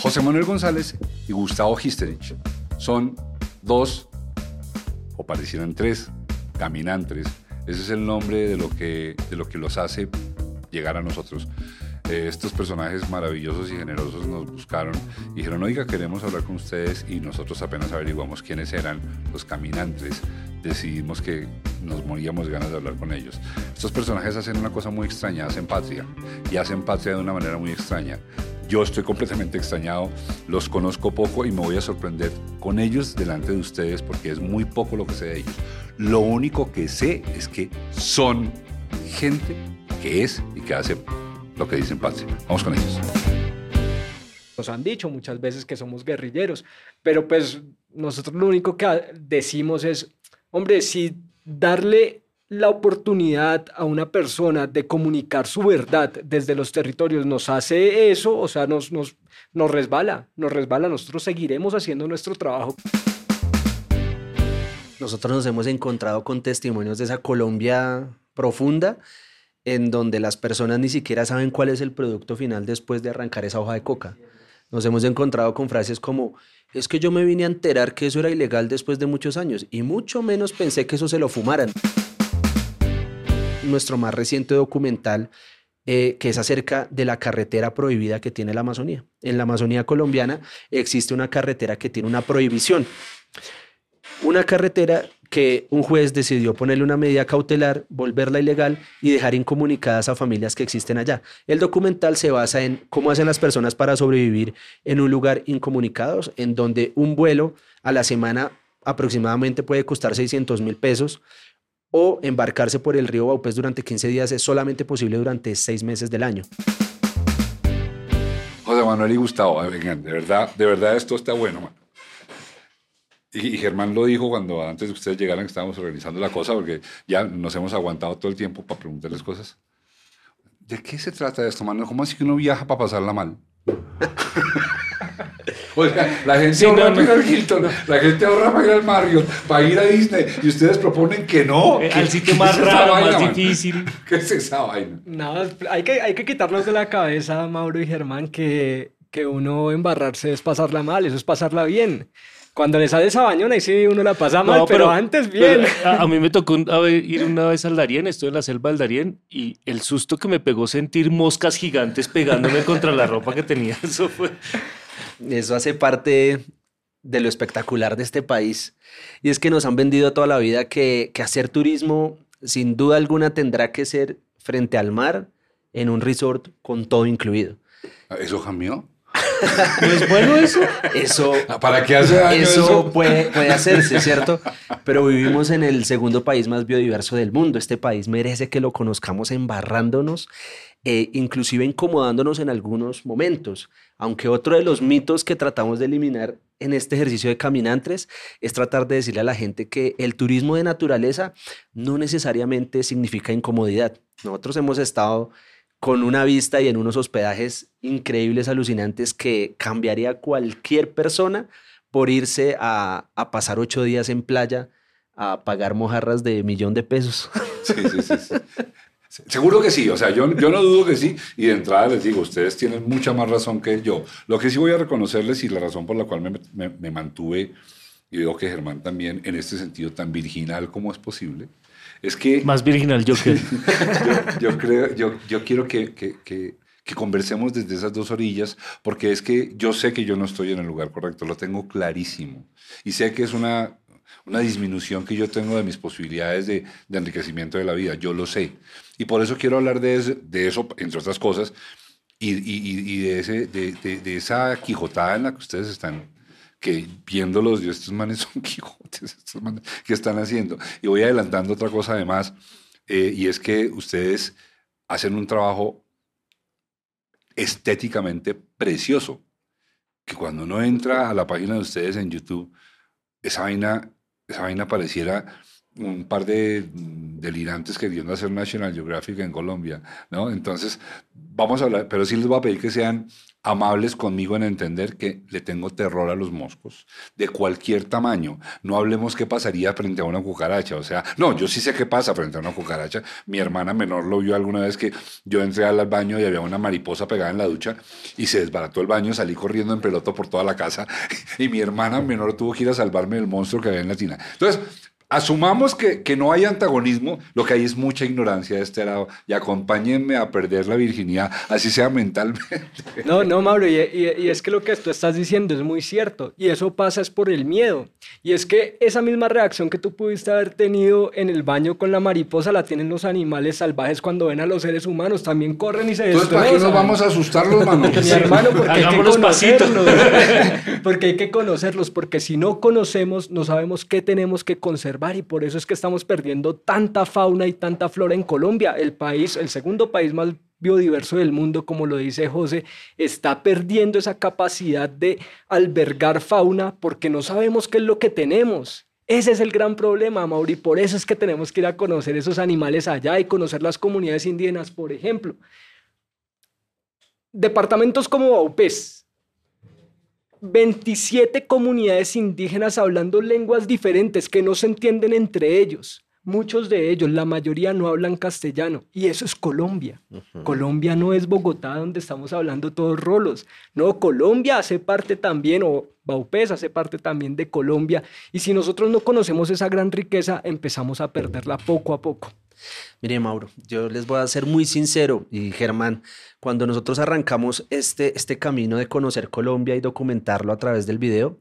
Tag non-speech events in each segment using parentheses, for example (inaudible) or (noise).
José Manuel González y Gustavo Histerich son dos, o parecieran tres, caminantes. Ese es el nombre de lo que, de lo que los hace llegar a nosotros. Eh, estos personajes maravillosos y generosos nos buscaron y dijeron, oiga, queremos hablar con ustedes y nosotros apenas averiguamos quiénes eran los caminantes, decidimos que nos moríamos ganas de hablar con ellos. Estos personajes hacen una cosa muy extraña, hacen patria y hacen patria de una manera muy extraña. Yo estoy completamente extrañado, los conozco poco y me voy a sorprender con ellos delante de ustedes porque es muy poco lo que sé de ellos. Lo único que sé es que son gente que es y que hace lo que dicen patria. Vamos con ellos. Nos han dicho muchas veces que somos guerrilleros, pero pues nosotros lo único que decimos es, hombre, si darle la oportunidad a una persona de comunicar su verdad desde los territorios nos hace eso, o sea, nos, nos, nos resbala, nos resbala, nosotros seguiremos haciendo nuestro trabajo. Nosotros nos hemos encontrado con testimonios de esa Colombia profunda, en donde las personas ni siquiera saben cuál es el producto final después de arrancar esa hoja de coca. Nos hemos encontrado con frases como, es que yo me vine a enterar que eso era ilegal después de muchos años y mucho menos pensé que eso se lo fumaran nuestro más reciente documental eh, que es acerca de la carretera prohibida que tiene la Amazonía. En la Amazonía colombiana existe una carretera que tiene una prohibición. Una carretera que un juez decidió ponerle una medida cautelar, volverla ilegal y dejar incomunicadas a familias que existen allá. El documental se basa en cómo hacen las personas para sobrevivir en un lugar incomunicados, en donde un vuelo a la semana aproximadamente puede costar 600 mil pesos, o embarcarse por el río Baupés durante 15 días es solamente posible durante 6 meses del año. José Manuel y Gustavo, de verdad, de verdad esto está bueno. Y, Germán lo dijo cuando antes de ustedes llegaran que estábamos organizando la cosa, porque ya nos hemos aguantado todo el tiempo para preguntarles cosas. ¿De qué se trata esto, Manuel? ¿Cómo así que uno viaja para pasarla mal? La gente ahorra para ir al Hilton, la gente ahorra para ir al Marriott, para ir a Disney, y ustedes proponen que no. El (laughs) sitio más raro, más difícil. (laughs) ¿Qué es esa vaina? No, hay que, hay que quitarnos de la cabeza, Mauro y Germán, que, que uno embarrarse es pasarla mal, eso es pasarla bien. Cuando le sale esa bañona, ahí sí uno la pasa mal, pero, antes bien. a, mí me tocó ir una vez al Darién, estoy en la selva del Darién, y el susto que me pegó sentir moscas gigantes pegándome contra la ropa que tenía, (laughs) eso fue... Eso hace parte de lo espectacular de este país. Y es que nos han vendido toda la vida que, que hacer turismo, sin duda alguna, tendrá que ser frente al mar, en un resort con todo incluido. ¿Eso cambió? ¿No (laughs) es bueno eso? Eso, ah, ¿Para qué hace eso? Puede, puede hacerse, ¿cierto? Pero vivimos en el segundo país más biodiverso del mundo. Este país merece que lo conozcamos embarrándonos, e inclusive incomodándonos en algunos momentos. Aunque otro de los mitos que tratamos de eliminar en este ejercicio de caminantes es tratar de decirle a la gente que el turismo de naturaleza no necesariamente significa incomodidad. Nosotros hemos estado con una vista y en unos hospedajes increíbles, alucinantes, que cambiaría cualquier persona por irse a, pasar ocho días en playa a pagar mojarras de millón de pesos. Sí, sí, sí. Seguro que sí, o sea, yo, yo no dudo que sí, y de entrada les digo, ustedes tienen mucha más razón que yo. Lo que sí voy a reconocerles y la razón por la cual me, me, mantuve, y digo que Germán también, en este sentido tan virginal como es posible, es que... Más virginal yo que... (laughs) yo, creo, yo, yo quiero que, que, que, conversemos desde esas dos orillas, porque es que yo sé que yo no estoy en el lugar correcto, lo tengo clarísimo. Y sé que es una, una disminución que yo tengo de mis posibilidades de, de enriquecimiento de la vida, yo lo sé. Y por eso quiero hablar de, eso, entre otras cosas, y, y, y de, ese, de, de, esa quijotada en la que ustedes están que viéndolos, yo, estos manes son (laughs) Quijotes, estos manes, ¿qué están haciendo? Y voy adelantando otra cosa además, eh, y es que ustedes hacen un trabajo estéticamente precioso, que cuando uno entra a la página de ustedes en YouTube, esa vaina, esa vaina pareciera un par de delirantes queriendo hacer National Geographic en Colombia, ¿no? Entonces, vamos a hablar, pero sí les voy a pedir que sean amables conmigo en entender que le tengo terror a los moscos, de cualquier tamaño. No hablemos qué pasaría frente a una cucaracha. O sea, no, yo sí sé qué pasa frente a una cucaracha. Mi hermana menor lo vio alguna vez que yo entré al baño y había una mariposa pegada en la ducha y se desbarató el baño, salí corriendo en pelota por toda la casa (laughs) y mi hermana menor tuvo que ir a salvarme del monstruo que había en la tina. Entonces, asumamos que, que, no hay antagonismo, lo que hay es mucha ignorancia de este lado y acompáñenme a perder la virginidad, así sea mentalmente. (laughs) No, no, Mauro, y, y, es que lo que tú estás diciendo es muy cierto y eso pasa es por el miedo. Y es que esa misma reacción que tú pudiste haber tenido en el baño con la mariposa la tienen los animales salvajes cuando ven a los seres humanos, también corren y se Entonces, ¿para qué nos vamos a asustar los manos? Mi hermano, (laughs) porque hay que conocerlos. (laughs) porque hay que conocerlos, porque si no conocemos, no sabemos qué tenemos que conservar y por eso es que estamos perdiendo tanta fauna y tanta flora en Colombia. El país, el segundo país más biodiverso del mundo, como lo dice José, está perdiendo esa capacidad de albergar fauna porque no sabemos qué es lo que tenemos. Ese es el gran problema, Mauri. Por eso es que tenemos que ir a conocer esos animales allá y conocer las comunidades indígenas, por ejemplo. Departamentos como Baupés, 27 comunidades indígenas hablando lenguas diferentes que no se entienden entre ellos. Muchos de ellos, la mayoría no hablan castellano y eso es Colombia. Colombia no es Bogotá donde estamos hablando todos rolos. No, Colombia hace parte también, o Baupés hace parte también de Colombia. Y si nosotros no conocemos esa gran riqueza, empezamos a perderla poco a poco. Mire, Mauro, yo les voy a ser muy sincero y Germán, cuando nosotros arrancamos este, este camino de conocer Colombia y documentarlo a través del video,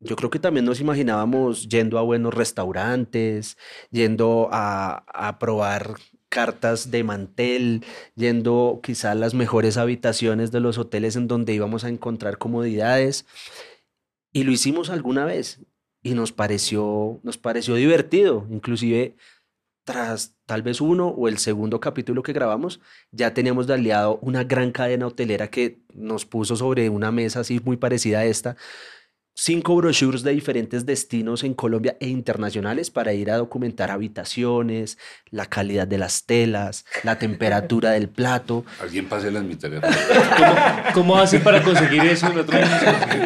yo creo que también nos imaginábamos yendo a buenos restaurantes, yendo a, a probar cartas de mantel, yendo quizá a las mejores habitaciones de los hoteles en donde íbamos a encontrar comodidades. Y lo hicimos alguna vez y nos pareció, nos pareció divertido. Inclusive tras tal vez uno o el segundo capítulo que grabamos, ya teníamos de aliado una gran cadena hotelera que nos puso sobre una mesa así muy parecida a esta, cinco brochures de diferentes destinos en Colombia e internacionales para ir a documentar habitaciones, la calidad de las telas, la temperatura del plato. Alguien pase mi teléfono. ¿Cómo, ¿Cómo, hace para conseguir eso?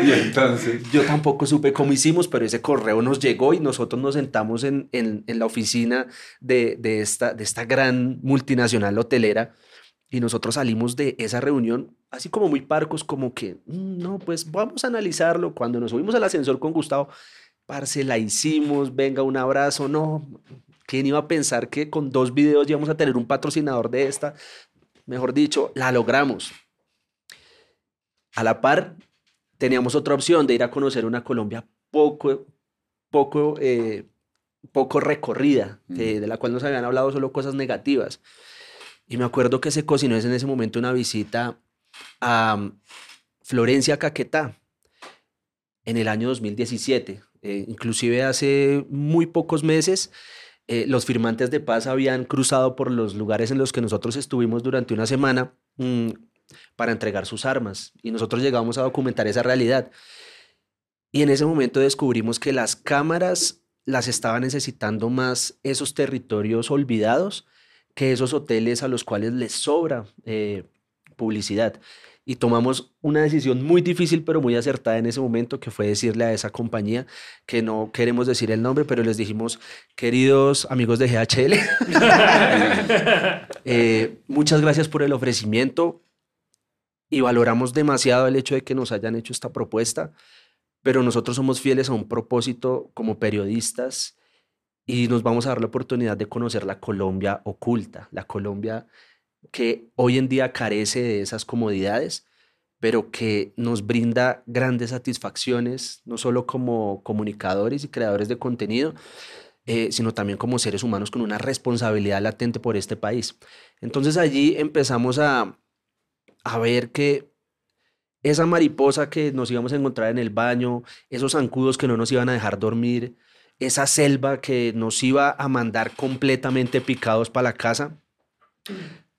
y entonces... Yo tampoco supe cómo hicimos, pero ese correo nos llegó y nosotros nos sentamos en, en, en la oficina de, de, esta, de esta gran multinacional hotelera y nosotros salimos de esa reunión así como muy parcos, como que, mm, no, pues vamos a analizarlo. Cuando nos subimos al ascensor con Gustavo, parce, la hicimos, venga, un abrazo, no. ¿Quién iba a pensar que con dos videos íbamos a tener un patrocinador de esta? Mejor dicho, la logramos. A la par, teníamos otra opción de ir a conocer una Colombia poco, poco, eh, poco recorrida, de la cual nos habían hablado solo cosas negativas. Y me acuerdo que se cocinó en ese momento una visita a mm, Florencia Caquetá en el año 2017. Eh, inclusive hace muy pocos meses eh, los firmantes de paz habían cruzado por los lugares en los que nosotros estuvimos durante una semana mm, para entregar sus armas y nosotros llegamos a documentar esa realidad. Y en ese momento descubrimos que las cámaras las estaban necesitando más esos territorios olvidados que esos hoteles a los cuales les sobra eh, publicidad. Y tomamos una decisión muy difícil, pero muy acertada en ese momento, que fue decirle a esa compañía, que no queremos decir el nombre, pero les dijimos, queridos amigos de GHL, (laughs) eh, muchas gracias por el ofrecimiento y valoramos demasiado el hecho de que nos hayan hecho esta propuesta, pero nosotros somos fieles a un propósito como periodistas y nos vamos a dar la oportunidad de conocer la Colombia oculta, la Colombia que hoy en día carece de esas comodidades, pero que nos brinda grandes satisfacciones, no solo como comunicadores y creadores de contenido, eh, sino también como seres humanos con una responsabilidad latente por este país. Entonces allí empezamos a, a ver que esa mariposa que nos íbamos a encontrar en el baño, esos zancudos que no nos iban a dejar dormir, esa selva que nos iba a mandar completamente picados para la casa,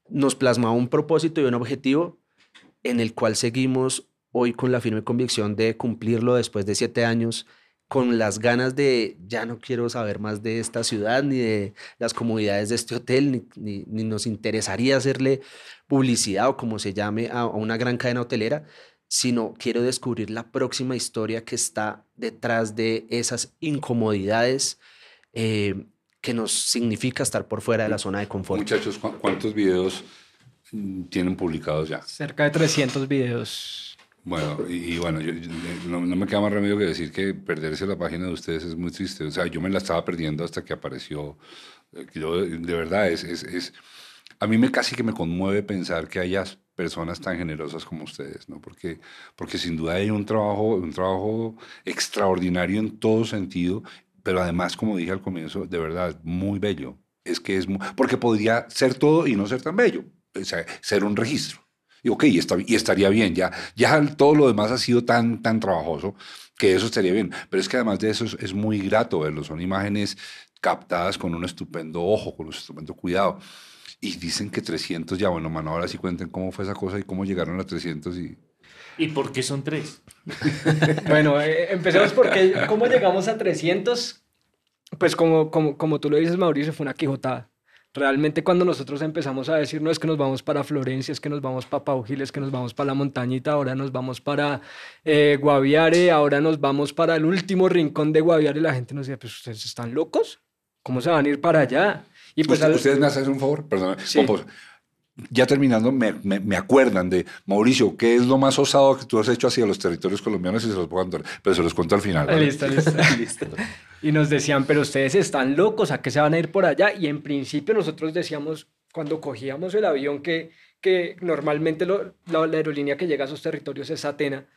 nos plasmaba un propósito y un objetivo en el cual seguimos hoy con la firme convicción de cumplirlo después de siete años con las ganas de ya no quiero saber más de esta ciudad ni de las comodidades de este hotel, ni, ni- nos interesaría hacerle publicidad o como se llame a una gran cadena hotelera, sino quiero descubrir la próxima historia que está detrás de esas incomodidades eh, que nos significa estar por fuera de la zona de confort. Muchachos, ¿cu- ¿cuántos videos mm, tienen publicados ya? Cerca de 300 videos. Bueno, y, y bueno, yo- yo- no, no me queda más remedio que decir que perderse la página de ustedes es muy triste. O sea, yo me la estaba perdiendo hasta que apareció. Eh, Yo, de verdad, es, es, es- a mí me casi que me conmueve pensar que haya personas tan generosas como ustedes, ¿no? Porque, porque sin duda hay un trabajo, un trabajo extraordinario en todo sentido, pero además, como dije al comienzo, de verdad, muy bello. Es que es mu- porque podría ser todo y no ser tan bello, o sea, ser un registro. Y ok, y, está, y estaría bien, ya, ya todo lo demás ha sido tan, tan trabajoso que eso estaría bien. Pero es que además de eso es, es muy grato verlo, son imágenes captadas con un estupendo ojo, con un estupendo cuidado. Y dicen que 300 ya, bueno, mano, ahora sí cuenten cómo fue esa cosa y cómo llegaron a 300 y... ¿Y por qué son tres? (laughs) Bueno, eh, empecemos porque cómo llegamos a 300, pues como, como, como tú lo dices, Mauricio, fue una quijotada. Realmente cuando nosotros empezamos a decir, no es que nos vamos para Florencia, es que nos vamos para Paugiles, que nos vamos para la montañita, ahora nos vamos para eh, Guaviare, ahora nos vamos para el último rincón de Guaviare, la gente nos decía, pues ustedes están locos, ¿cómo se van a ir para allá? Y pues Usted- al- Ustedes me hacen un favor, perdón. Sí. Pomposo. Ya terminando, me, me- me acuerdan de Mauricio, ¿qué es lo más osado que tú has hecho hacia los territorios colombianos? Y se los puedo contar, pero se los cuento al final. ¿vale? Listo, (laughs) listo. Y nos decían, pero ustedes están locos, ¿a qué se van a ir por allá? Y en principio nosotros decíamos, cuando cogíamos el avión, que, que normalmente lo- la, la aerolínea que llega a esos territorios es Atena,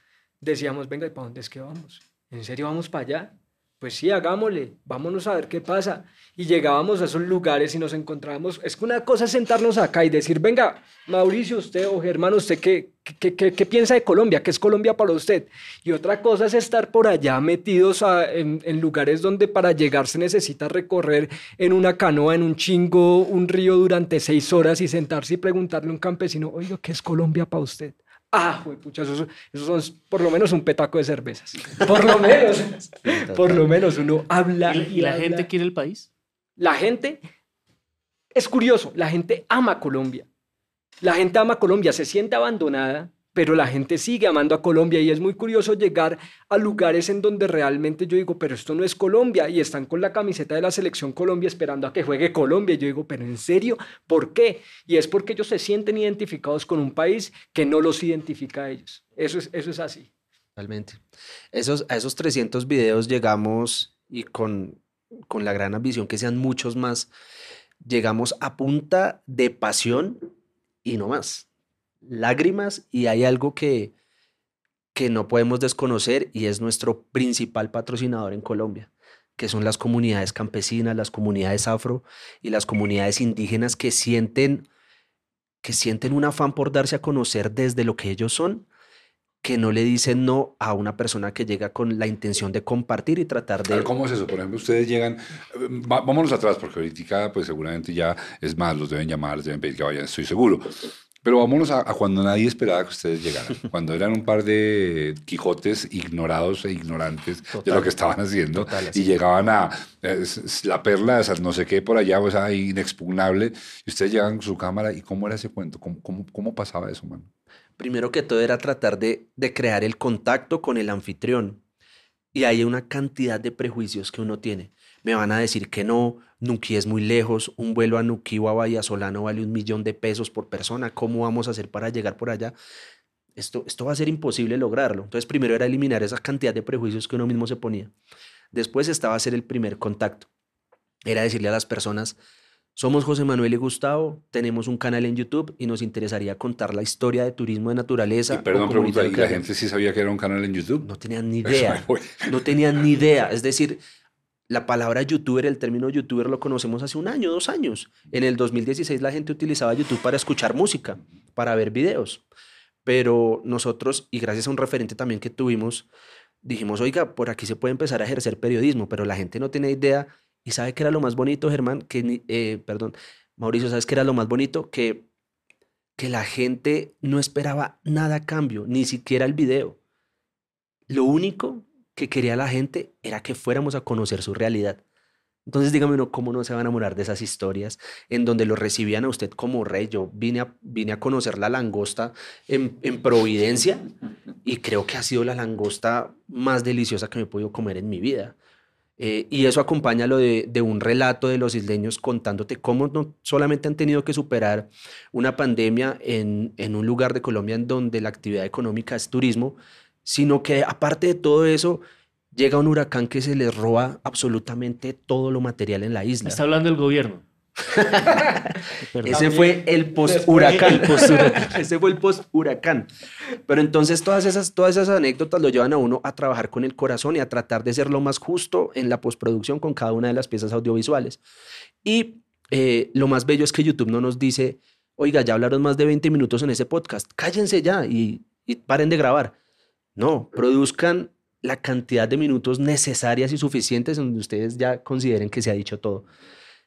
decíamos, venga, ¿y para dónde es que vamos? ¿En serio vamos para allá? Pues sí, hagámosle, vámonos a ver qué pasa. Y llegábamos a esos lugares y nos encontrábamos, es que una cosa es sentarnos acá y decir, venga, Mauricio, usted o Germán, ¿usted qué, qué, qué- qué piensa de Colombia? ¿Qué es Colombia para usted? Y otra cosa es estar por allá metidos en lugares donde para llegar se necesita recorrer en una canoa, en un chingo, un río durante seis horas y sentarse y preguntarle a un campesino, oiga, ¿qué es Colombia para usted? Ah, pucha, eso, eso son por lo menos un petaco de cervezas. Por lo menos, por lo menos uno habla. ¿Y, la- y la habla. gente quiere el país? La gente, es curioso, la gente ama Colombia. La gente ama Colombia, se siente abandonada, pero la gente sigue amando a Colombia y es muy curioso llegar a lugares en donde realmente yo digo, pero esto no es Colombia y están con la camiseta de la selección Colombia esperando a que juegue Colombia. Y yo digo, pero en serio, ¿por qué? Y es porque ellos se sienten identificados con un país que no los identifica a ellos. Eso es, eso es así. Totalmente. Esos, a esos 300 videos llegamos y con, con la gran ambición que sean muchos más, llegamos a punta de pasión y no más. Lágrimas y hay algo que, que no podemos desconocer y es nuestro principal patrocinador en Colombia, que son las comunidades campesinas, las comunidades afro y las comunidades indígenas que sienten, que sienten un afán por darse a conocer desde lo que ellos son que no le dicen no a una persona que llega con la intención de compartir y tratar de... ¿Cómo es eso? Por ejemplo, ustedes llegan, eh, vámonos atrás, porque ahorita pues seguramente ya es más, los deben llamar, les deben pedir que vayan, estoy seguro. Pero vámonos a, a cuando nadie esperaba que ustedes llegaran, (laughs) cuando eran un par de Quijotes ignorados e ignorantes de lo que estaban haciendo Total, y llegaban a eh, la perla, no sé qué por allá, o sea, inexpugnable, y ustedes llegan con su cámara y ¿cómo era ese cuento? ¿Cómo, cómo, cómo pasaba eso, man? Primero que todo era tratar de, de crear el contacto con el anfitrión. Y hay una cantidad de prejuicios que uno tiene. Me van a decir que no, Nuquí es muy lejos, un vuelo a Nuquí o a Bahía Solano vale un millón de pesos por persona, ¿cómo vamos a hacer para llegar por allá? Esto, esto va a ser imposible lograrlo. Entonces primero era eliminar esa cantidad de prejuicios que uno mismo se ponía. Después estaba hacer el primer contacto. Era decirle a las personas, somos José Manuel y Gustavo, tenemos un canal en YouTube y nos interesaría contar la historia de turismo de naturaleza. Y perdón, pregunta, ¿y la hacemos". gente sí sabía que era un canal en YouTube? No tenían ni idea. No tenían ni idea. Es decir, la palabra youtuber, el término youtuber lo conocemos hace un año, dos años. En el 2016 la gente utilizaba YouTube para escuchar música, para ver videos. Pero nosotros, y gracias a un referente también que tuvimos, dijimos, oiga, por aquí se puede empezar a ejercer periodismo, pero la gente no tiene idea. ¿Y sabe qué era lo más bonito, Germán? Que, eh, perdón, Mauricio, ¿sabes qué era lo más bonito? Que, que la gente no esperaba nada cambio, ni siquiera el video. Lo único que quería la gente era que fuéramos a conocer su realidad. Entonces dígame uno, ¿cómo no se va a enamorar de esas historias en donde lo recibían a usted como rey? Yo vine a, vine a conocer la langosta en, en Providencia y creo que ha sido la langosta más deliciosa que me he podido comer en mi vida. Eh, y eso acompaña lo de, de, un relato de los isleños contándote cómo no solamente han tenido que superar una pandemia en, en un lugar de Colombia en donde la actividad económica es turismo, sino que aparte de todo eso, llega un huracán que se les roba absolutamente todo lo material en la isla. Está hablando el gobierno. (laughs) Ese fue el post-huracán. (laughs) Ese fue el post-huracán. Pero entonces todas esas, todas esas anécdotas lo llevan a uno a trabajar con el corazón y a tratar de ser lo más justo en la postproducción con cada una de las piezas audiovisuales. Y eh, lo más bello es que YouTube no nos dice, oiga, ya hablaron más de 20 minutos en ese podcast, cállense ya y, y paren de grabar. No, produzcan la cantidad de minutos necesarias y suficientes donde ustedes ya consideren que se ha dicho todo.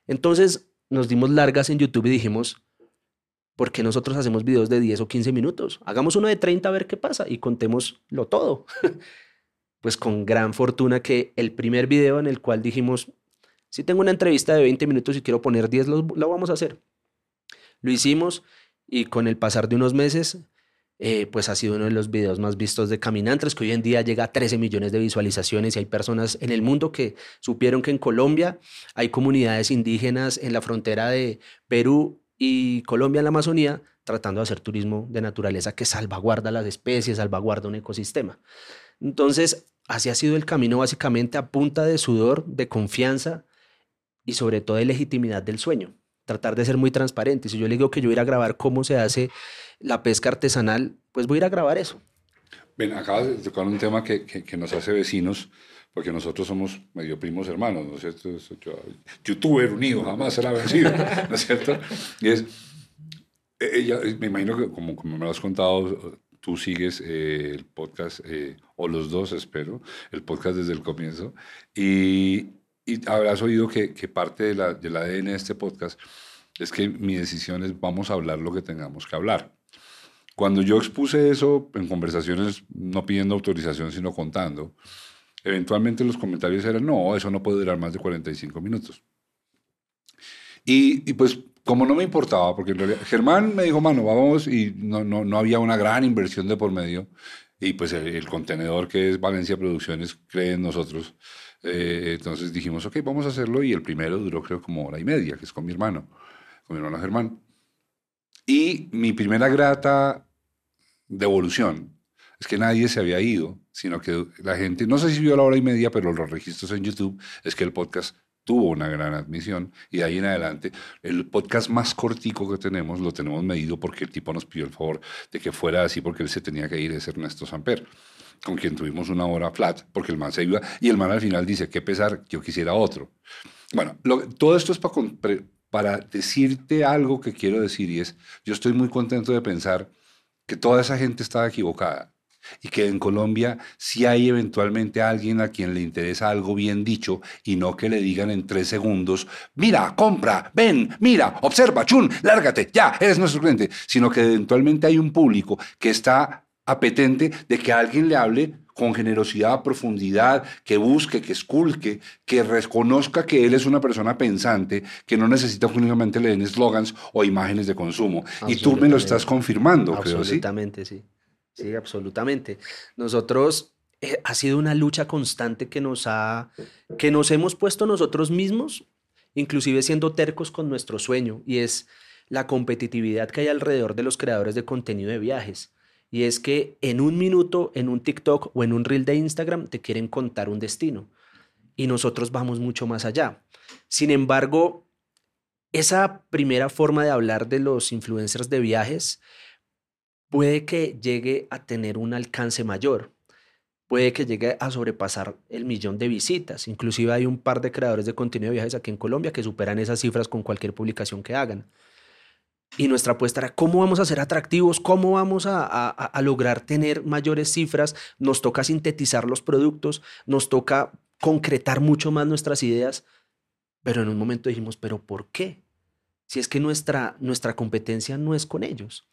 Entonces nos dimos largas en YouTube y dijimos, ¿por qué nosotros hacemos videos de 10 o 15 minutos? Hagamos uno de 30 a ver qué pasa y contémoslo todo. (laughs) pues con gran fortuna que el primer video en el cual dijimos, si tengo una entrevista de 20 minutos y quiero poner 10, lo, lo vamos a hacer. Lo hicimos y con el pasar de unos meses eh, pues ha sido uno de los videos más vistos de Caminantes, que hoy en día llega a 13 millones de visualizaciones y hay personas en el mundo que supieron que en Colombia hay comunidades indígenas en la frontera de Perú y Colombia en la Amazonía tratando de hacer turismo de naturaleza que salvaguarda las especies, salvaguarda un ecosistema. Entonces, así ha sido el camino básicamente a punta de sudor, de confianza y sobre todo de legitimidad del sueño. Tratar de ser muy transparente. Si yo le digo que yo voy a grabar cómo se hace la pesca artesanal, pues voy a ir a grabar eso. Ven, acabas de tocar un tema que, que, nos hace vecinos, porque nosotros somos medio primos hermanos, ¿no es cierto? youtuber unido, jamás será vencido, ¿no es cierto? Y es, e, ella, me imagino que como, como me lo has contado, tú sigues eh, el podcast, eh, o los dos espero, el podcast desde el comienzo, y, y habrás oído que, que parte de la, del ADN de este podcast es que mi decisión es vamos a hablar lo que tengamos que hablar. Cuando yo expuse eso en conversaciones, no pidiendo autorización, sino contando, eventualmente los comentarios eran, no, eso no puede durar más de 45 minutos. Y, y pues como no me importaba, porque en realidad Germán me dijo, mano, vamos, y no, no, no había una gran inversión de por medio, y pues el, contenedor que es Valencia Producciones cree en nosotros. Eh, entonces dijimos, ok, vamos a hacerlo, y el primero duró creo como hora y media, que es con mi hermano, con mi hermano Germán. Y mi primera grata devolución es que nadie se había ido, sino que la gente, no sé si vio la hora y media, pero los registros en YouTube es que el podcast tuvo una gran admisión y de ahí en adelante el podcast más cortico que tenemos lo tenemos medido porque el tipo nos pidió el favor de que fuera así porque él se tenía que ir, es Ernesto Samper con quien tuvimos una hora flat porque el man se iba y el man al final dice, qué pesar, yo quisiera otro. Bueno, todo esto es para, decirte algo que quiero decir y es, yo estoy muy contento de pensar que toda esa gente estaba equivocada y que en Colombia sí hay eventualmente alguien a quien le interesa algo bien dicho y no que le digan en tres segundos, mira, compra, ven, mira, observa, chun, lárgate, ya, eres nuestro cliente, sino que eventualmente hay un público que está apetente de que alguien le hable con generosidad, profundidad, que busque, que esculque, que reconozca que él es una persona pensante, que no necesita únicamente le den eslogans o imágenes de consumo. Y tú me lo estás confirmando, creo, ¿sí? Absolutamente, sí. Sí, absolutamente. Nosotros eh, ha sido una lucha constante que nos ha que nos hemos puesto nosotros mismos, inclusive siendo tercos con nuestro sueño y es la competitividad que hay alrededor de los creadores de contenido de viajes. Y es que en un minuto, en un TikTok o en un reel de Instagram te quieren contar un destino. Y nosotros vamos mucho más allá. Sin embargo, esa primera forma de hablar de los influencers de viajes puede que llegue a tener un alcance mayor. Puede que llegue a sobrepasar el millón de visitas. Inclusive hay un par de creadores de contenido de viajes aquí en Colombia que superan esas cifras con cualquier publicación que hagan. Y nuestra apuesta era cómo vamos a ser atractivos, cómo vamos a, lograr tener mayores cifras. Nos toca sintetizar los productos, nos toca concretar mucho más nuestras ideas. Pero en un momento dijimos, ¿pero por qué? Si es que nuestra, nuestra competencia no es con ellos.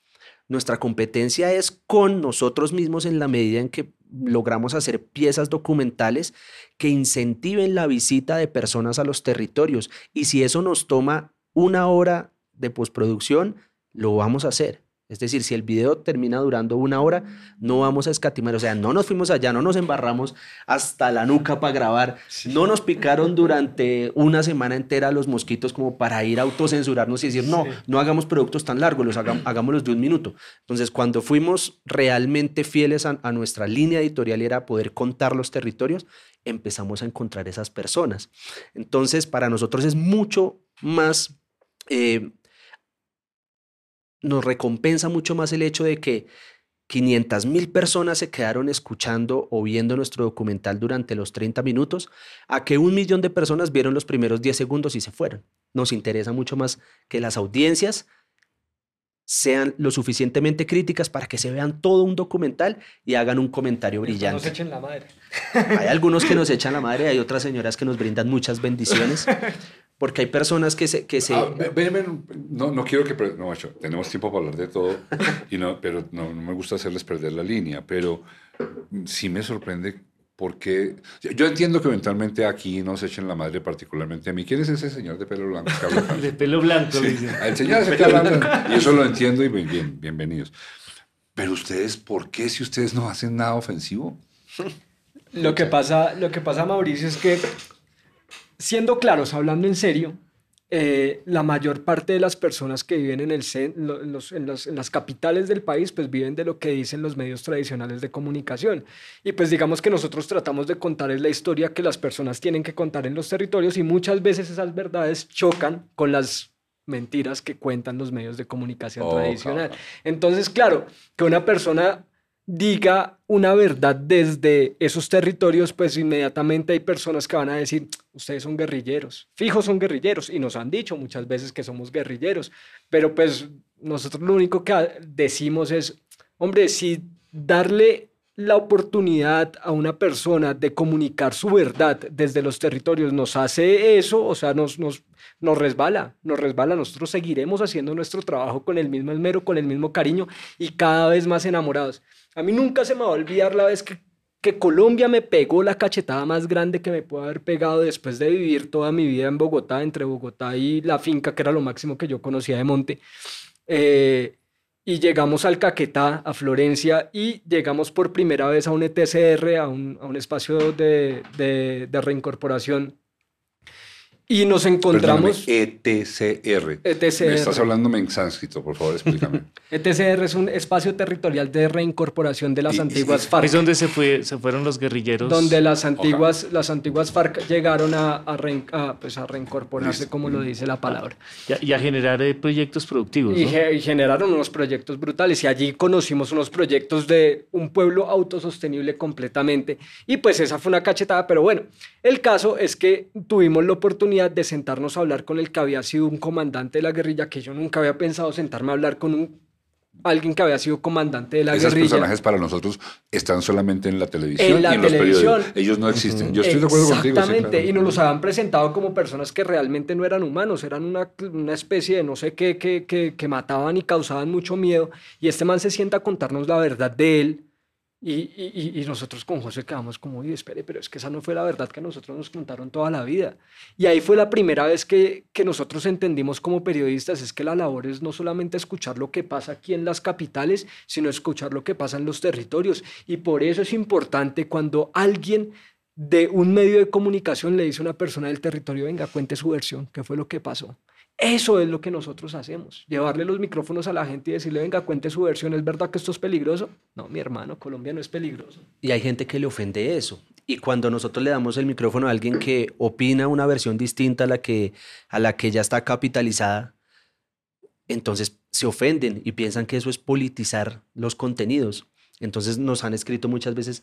Nuestra competencia es con nosotros mismos en la medida en que logramos hacer piezas documentales que incentiven la visita de personas a los territorios. Y si eso nos toma una hora de postproducción, lo vamos a hacer. Es decir, si el video termina durando una hora, no vamos a escatimar. O sea, no nos fuimos allá, no nos embarramos hasta la nuca para grabar. No nos picaron durante una semana entera los mosquitos como para ir a autocensurarnos y decir, no, no hagamos productos tan largos, los (clears throat) hagámoslos de un minuto. Entonces, cuando fuimos realmente fieles a, nuestra línea editorial y era poder contar los territorios, empezamos a encontrar esas personas. Entonces, para nosotros es mucho más... Eh, nos recompensa mucho más el hecho de que 500 mil personas se quedaron escuchando o viendo nuestro documental durante los 30 minutos, a que un millón de personas vieron los primeros 10 segundos y se fueron. Nos interesa mucho más que las audiencias sean lo suficientemente críticas para que se vean todo un documental y hagan un comentario brillante. Nos echen la madre. Hay algunos que nos echan la madre, hay otras señoras que nos brindan muchas bendiciones, (laughs) porque hay personas que se... Que se... Ah, no, no quiero que... No, macho, tenemos tiempo para hablar de todo, (laughs) y no, pero no, no me gusta hacerles perder la línea, pero sí me sorprende porque yo entiendo que eventualmente aquí nos echen la madre particularmente a mí. ¿Quién es ese señor de pelo blanco (laughs) de pelo blanco, sí, El señor ese que habla, y eso lo entiendo y bien, bienvenidos. Pero ustedes, ¿por qué si ustedes no hacen nada ofensivo? Lo que pasa, lo que pasa Mauricio, es que, siendo claros, hablando en serio, eh, la mayor parte de las personas que viven en, el, en, los, en, las capitales del país, pues viven de lo que dicen los medios tradicionales de comunicación. Y pues digamos que nosotros tratamos de contar la historia que las personas tienen que contar en los territorios y muchas veces esas verdades chocan con las mentiras que cuentan los medios de comunicación oh, tradicional. Entonces, claro, que una persona diga una verdad desde esos territorios, pues inmediatamente hay personas que van a decir, ustedes son guerrilleros, fijos son guerrilleros, y nos han dicho muchas veces que somos guerrilleros, pero pues nosotros lo único que decimos es, hombre, si darle la oportunidad a una persona de comunicar su verdad desde los territorios nos hace eso, o sea, nos, nos, nos resbala, nos resbala. Nosotros seguiremos haciendo nuestro trabajo con el mismo esmero, con el mismo cariño y cada vez más enamorados. A mí nunca se me va a olvidar la vez que, Colombia me pegó la cachetada más grande que me puede haber pegado después de vivir toda mi vida en Bogotá, entre Bogotá y la finca, que era lo máximo que yo conocía de monte. Eh, y llegamos al Caquetá, a Florencia, y llegamos por primera vez a un ETCR, a un, a un espacio de, de, de, reincorporación y nos encontramos... ETCR. ETCR. Me estás hablándome en sánscrito, por favor, explícame. (laughs) ETCR es un espacio territorial de reincorporación de las antiguas FARC. Es donde se, fue, se fueron los guerrilleros. Donde las antiguas, las antiguas FARC llegaron a, a, pues a reincorporarse, como lo dice la palabra. Y a, generar eh, proyectos productivos. Y, y generaron unos proyectos brutales. Y allí conocimos unos proyectos de un pueblo autosostenible completamente. Y pues esa fue una cachetada, pero bueno, el caso es que tuvimos la oportunidad de sentarnos a hablar con el que había sido un comandante de la guerrilla, que yo nunca había pensado sentarme a hablar con un, alguien que había sido comandante de la guerrilla. Esos personajes para nosotros están solamente en la televisión en la y en televisión. los Ellos no existen. Yo estoy de acuerdo contigo. Exactamente, y nos los habían presentado como personas que realmente no eran humanos, eran una, una especie de no sé qué que, que, que mataban y causaban mucho miedo. Y este man se sienta a contarnos la verdad de él y, nosotros con José quedamos como, y espere, pero es que esa no fue la verdad que nosotros nos contaron toda la vida. Y ahí fue la primera vez que, que nosotros entendimos como periodistas, es que la labor es no solamente escuchar lo que pasa aquí en las capitales, sino escuchar lo que pasa en los territorios. Y por eso es importante cuando alguien de un medio de comunicación le dice a una persona del territorio, venga, cuente su versión, qué fue lo que pasó. Eso es lo que nosotros hacemos, llevarle los micrófonos a la gente y decirle, venga, cuente su versión, ¿es verdad que esto es peligroso? No, mi hermano, Colombia no es peligroso. Y hay gente que le ofende eso. Y cuando nosotros le damos el micrófono a alguien que opina una versión distinta a la que, a la que ya está capitalizada, entonces se ofenden y piensan que eso es politizar los contenidos. Entonces nos han escrito muchas veces,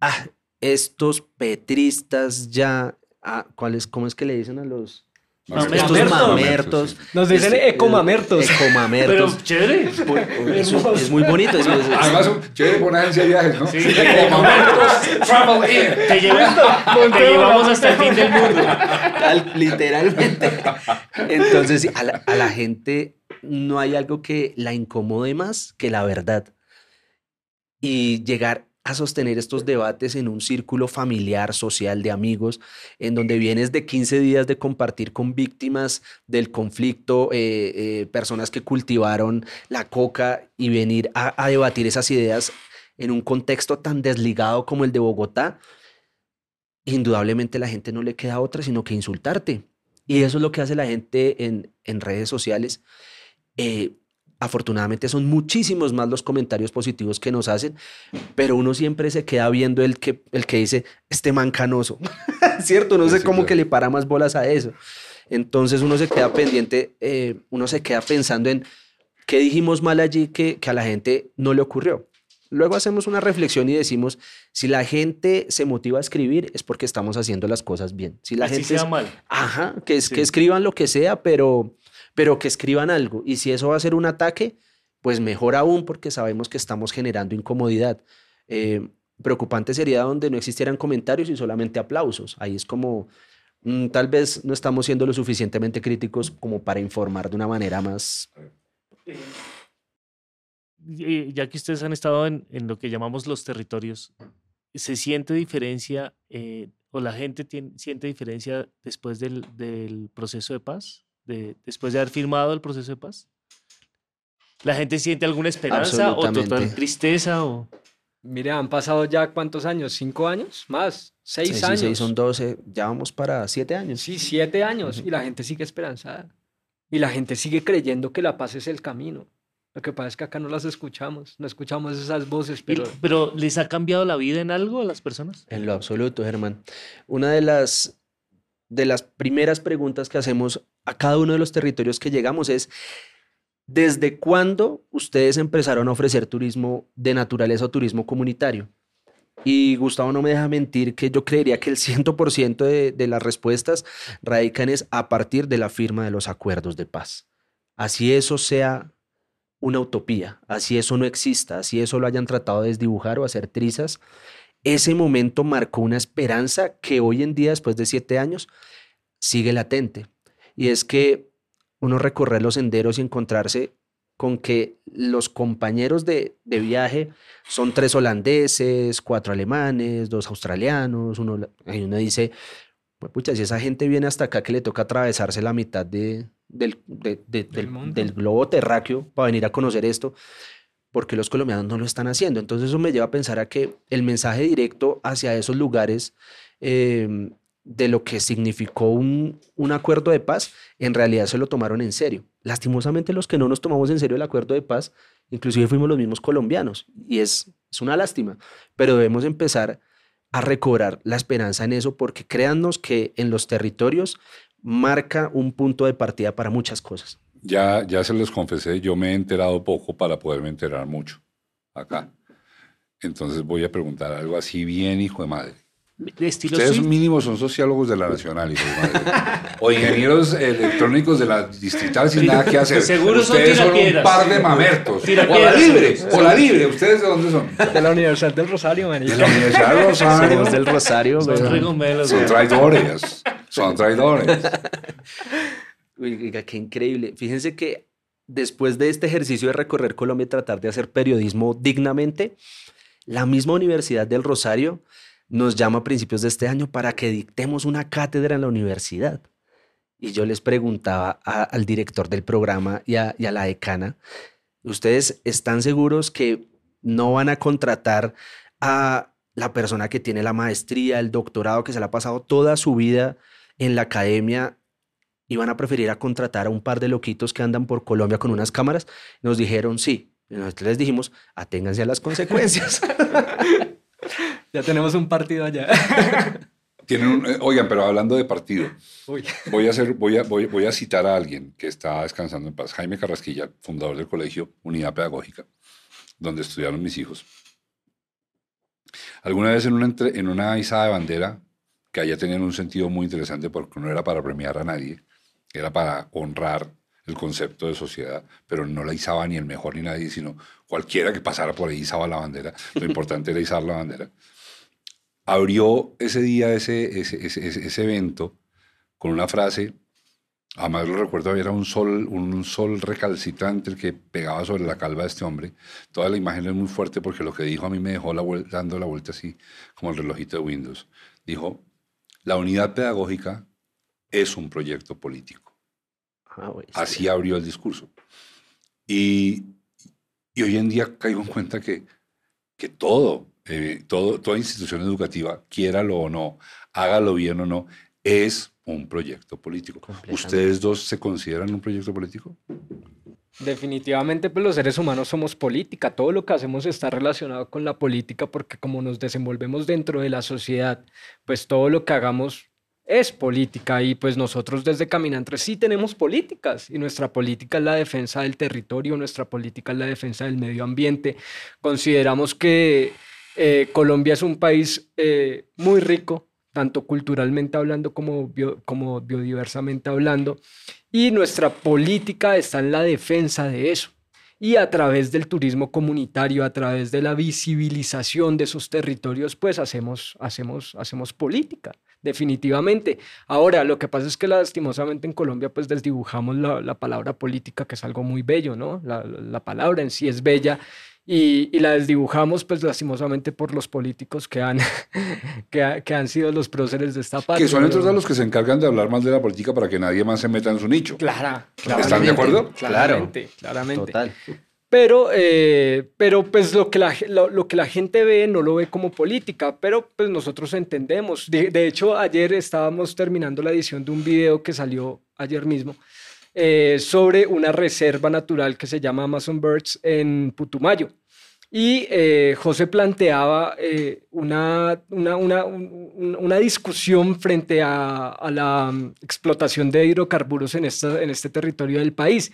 ah, estos petristas ya, ah, ¿cuál ¿cómo es que le dicen a los estos mamertos. Nos dicen ecomamertos. Ecomamertos. Pero chévere. Es, muy bonito. Es, Además, chévere agencia de viajes, ¿no? Sí, ecomamertos. Travel in. Te, llevamos hasta el fin del mundo. (laughs) literalmente. Entonces, a la, a la gente no hay algo que la incomode más que la verdad. Y llegar a sostener estos debates en un círculo familiar, social, de amigos, en donde vienes de 15 días de compartir con víctimas del conflicto, eh, eh, personas que cultivaron la coca y venir a, debatir esas ideas en un contexto tan desligado como el de Bogotá, indudablemente la gente no le queda otra sino que insultarte. Y eso es lo que hace la gente en, en redes sociales. Eh, afortunadamente son muchísimos más los comentarios positivos que nos hacen, pero uno siempre se queda viendo el que, el que dice, este man canoso, (laughs) ¿cierto? No sé Sí, cómo claro. que le para más bolas a eso. Entonces uno se queda pendiente, eh, uno se queda pensando en qué dijimos mal allí que, que a la gente no le ocurrió. Luego hacemos una reflexión y decimos, si la gente se motiva a escribir es porque estamos haciendo las cosas bien. Si la Así gente sea es- mal. Ajá, que, es, Sí. que escriban lo que sea, pero, pero que escriban algo. Y si eso va a ser un ataque, pues mejor aún porque sabemos que estamos generando incomodidad. Eh, preocupante sería donde no existieran comentarios y solamente aplausos. Ahí es como, mm, tal vez no estamos siendo lo suficientemente críticos como para informar de una manera más... Ya que ustedes han estado en, en lo que llamamos los territorios, ¿se siente diferencia eh, o la gente siente diferencia después del, del proceso de paz? De, después de haber firmado el proceso de paz? ¿La gente siente alguna esperanza o total tristeza? O... Mire, han pasado ya cuántos años, cinco años, más, seis años. seis son 12, ya vamos para siete años. Sí, siete años y la gente sigue esperanzada. Y la gente sigue creyendo que la paz es el camino. Lo que pasa es que acá no las escuchamos, no escuchamos esas voces, pero pero ¿les ha cambiado la vida en algo a las personas? En lo absoluto, Germán. Una de las, de las primeras preguntas que hacemos a cada uno de los territorios que llegamos es, ¿desde cuándo ustedes empezaron a ofrecer turismo de naturaleza o turismo comunitario? Y Gustavo no me deja mentir que yo creería que el 100% de, de las respuestas radican a partir de la firma de los acuerdos de paz. Así eso sea una utopía, así eso no exista, así eso lo hayan tratado de desdibujar o hacer trizas, ese momento marcó una esperanza que hoy en día, después de siete años, sigue latente. Y es que uno recorrer los senderos y encontrarse con que los compañeros de, de viaje son tres holandeses, cuatro alemanes, dos australianos, uno, y uno dice, pues pucha, si esa gente viene hasta acá que le toca atravesarse la mitad de, del, de- de- Del del globo terráqueo para venir a conocer esto, porque los colombianos no lo están haciendo. Entonces eso me lleva a pensar a que el mensaje directo hacia esos lugares eh, de lo que significó un, un acuerdo de paz, en realidad se lo tomaron en serio. Lastimosamente los que no nos tomamos en serio el acuerdo de paz, inclusive fuimos los mismos colombianos, y es, es una lástima, pero debemos empezar a recobrar la esperanza en eso, porque créannos que en los territorios marca un punto de partida para muchas cosas. Ya, ya se les confesé, yo me he enterado poco para poderme enterar mucho acá. Entonces voy a preguntar algo así bien, hijo de madre. De estilo Ustedes Swift. mínimos son sociólogos de la Nacional, hijo de madre. O ingenieros electrónicos de la distrital sin nada que hacer. Seguro son Ustedes son un tirapiedras. par de mamertos. O la libre, o la libre. ¿Ustedes de dónde son? de la Universidad del Rosario, De manito. la Universidad de Rosario. Somos del Rosario, Son Son traidores. Son traidores. Oiga, qué increíble. Fíjense que después de este ejercicio de recorrer Colombia y tratar de hacer periodismo dignamente, la misma Universidad del Rosario nos llama a principios de este año para que dictemos una cátedra en la universidad. Y yo les preguntaba al director del programa y a, y a la decana, ¿ustedes están seguros que no van a contratar a la persona que tiene la maestría, el doctorado, que se le ha pasado toda su vida en la academia y van a preferir a contratar a un par de loquitos que andan por Colombia con unas cámaras? Nos dijeron sí. Y nosotros les dijimos, aténganse a las consecuencias. (laughs) Ya tenemos un partido allá. (laughs) Tienen un- eh, oigan, pero hablando de partido, Uy. voy a, hacer, voy, a, voy, voy a citar a alguien que está descansando en paz, Jaime Carrasquilla, fundador del colegio Unidad Pedagógica, donde estudiaron mis hijos. Alguna vez en una, entre- en una izada de bandera, que allá tenían un sentido muy interesante porque no era para premiar a nadie, era para honrar el concepto de sociedad, pero no la izaba ni el mejor ni nadie, sino cualquiera que pasara por ahí izaba la bandera. Lo importante era izar la bandera. Abrió ese día ese, ese, ese, ese- evento con una frase Además lo recuerdo, era un sol, un sol recalcitrante el que pegaba sobre la calva de este hombre. Toda la imagen es muy fuerte porque lo que dijo a mí me dejó la dando la vuelta así, como el relojito de Windows. Dijo, la unidad pedagógica es un proyecto político. Ah, así abrió el discurso. Y, y, hoy en día caigo en cuenta que, que todo, eh, todo, toda institución educativa, quiéralo o no, hágalo bien o no, es un proyecto político. ¿Ustedes dos se consideran un proyecto político? Definitivamente, pues los seres humanos somos política. Todo lo que hacemos está relacionado con la política porque como nos desenvolvemos dentro de la sociedad, pues todo lo que hagamos es política y pues nosotros desde Caminantes sí tenemos políticas y nuestra política es la defensa del territorio, nuestra política es la defensa del medio ambiente. Consideramos que eh, Colombia es un país eh, muy rico tanto culturalmente hablando como, como biodiversamente hablando, y nuestra política está en la defensa de eso. Y a través del turismo comunitario, a través de la visibilización de esos territorios, pues hacemos, hacemos, hacemos política, definitivamente. Ahora, lo que pasa es que lastimosamente en Colombia, pues desdibujamos la, la palabra política, que es algo muy bello, ¿no? La, la palabra en sí es bella y, la desdibujamos pues lastimosamente por los políticos que han, (laughs) que, han sido los próceres de esta parte. Que son entonces los que se encargan de hablar más de la política para que nadie más se meta en su nicho. Claro, ¿Están de acuerdo? Claramente, claramente. Total. Pero, eh, pero pues lo que, la, lo, que la gente ve no lo ve como política, pero pues nosotros entendemos. De, de hecho, ayer estábamos terminando la edición de un video que salió ayer mismo, eh, sobre una reserva natural que se llama Amazon Birds en Putumayo. Y eh, José planteaba eh, una, una, una, una, discusión frente a, a, la mm, explotación de hidrocarburos en, esta, en este territorio del país.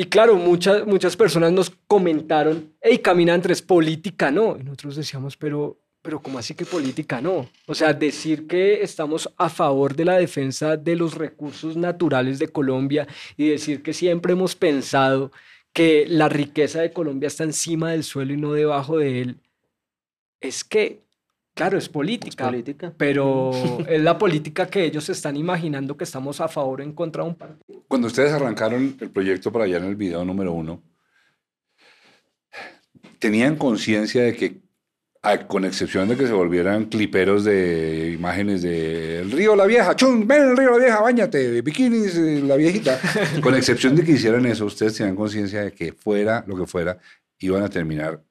Y claro, muchas, muchas personas nos comentaron, hey, caminantes, política no. Y nosotros decíamos, pero, pero ¿cómo así que política no? O sea, decir que estamos a favor de la defensa de los recursos naturales de Colombia y decir que siempre hemos pensado que la riqueza de Colombia está encima del suelo y no debajo de él, es que, claro, es política, política. pero es la política que ellos están imaginando que estamos a favor o en contra de un partido. Cuando ustedes arrancaron el proyecto para allá en el video número uno, ¿tenían conciencia de que con excepción de que se volvieran cliperos de imágenes de el río La Vieja, chum, ven el río La Vieja, bañate, bikinis, eh, la viejita. (laughs) con excepción de que hicieran eso, ustedes tenían conciencia de que fuera lo que fuera, iban a terminar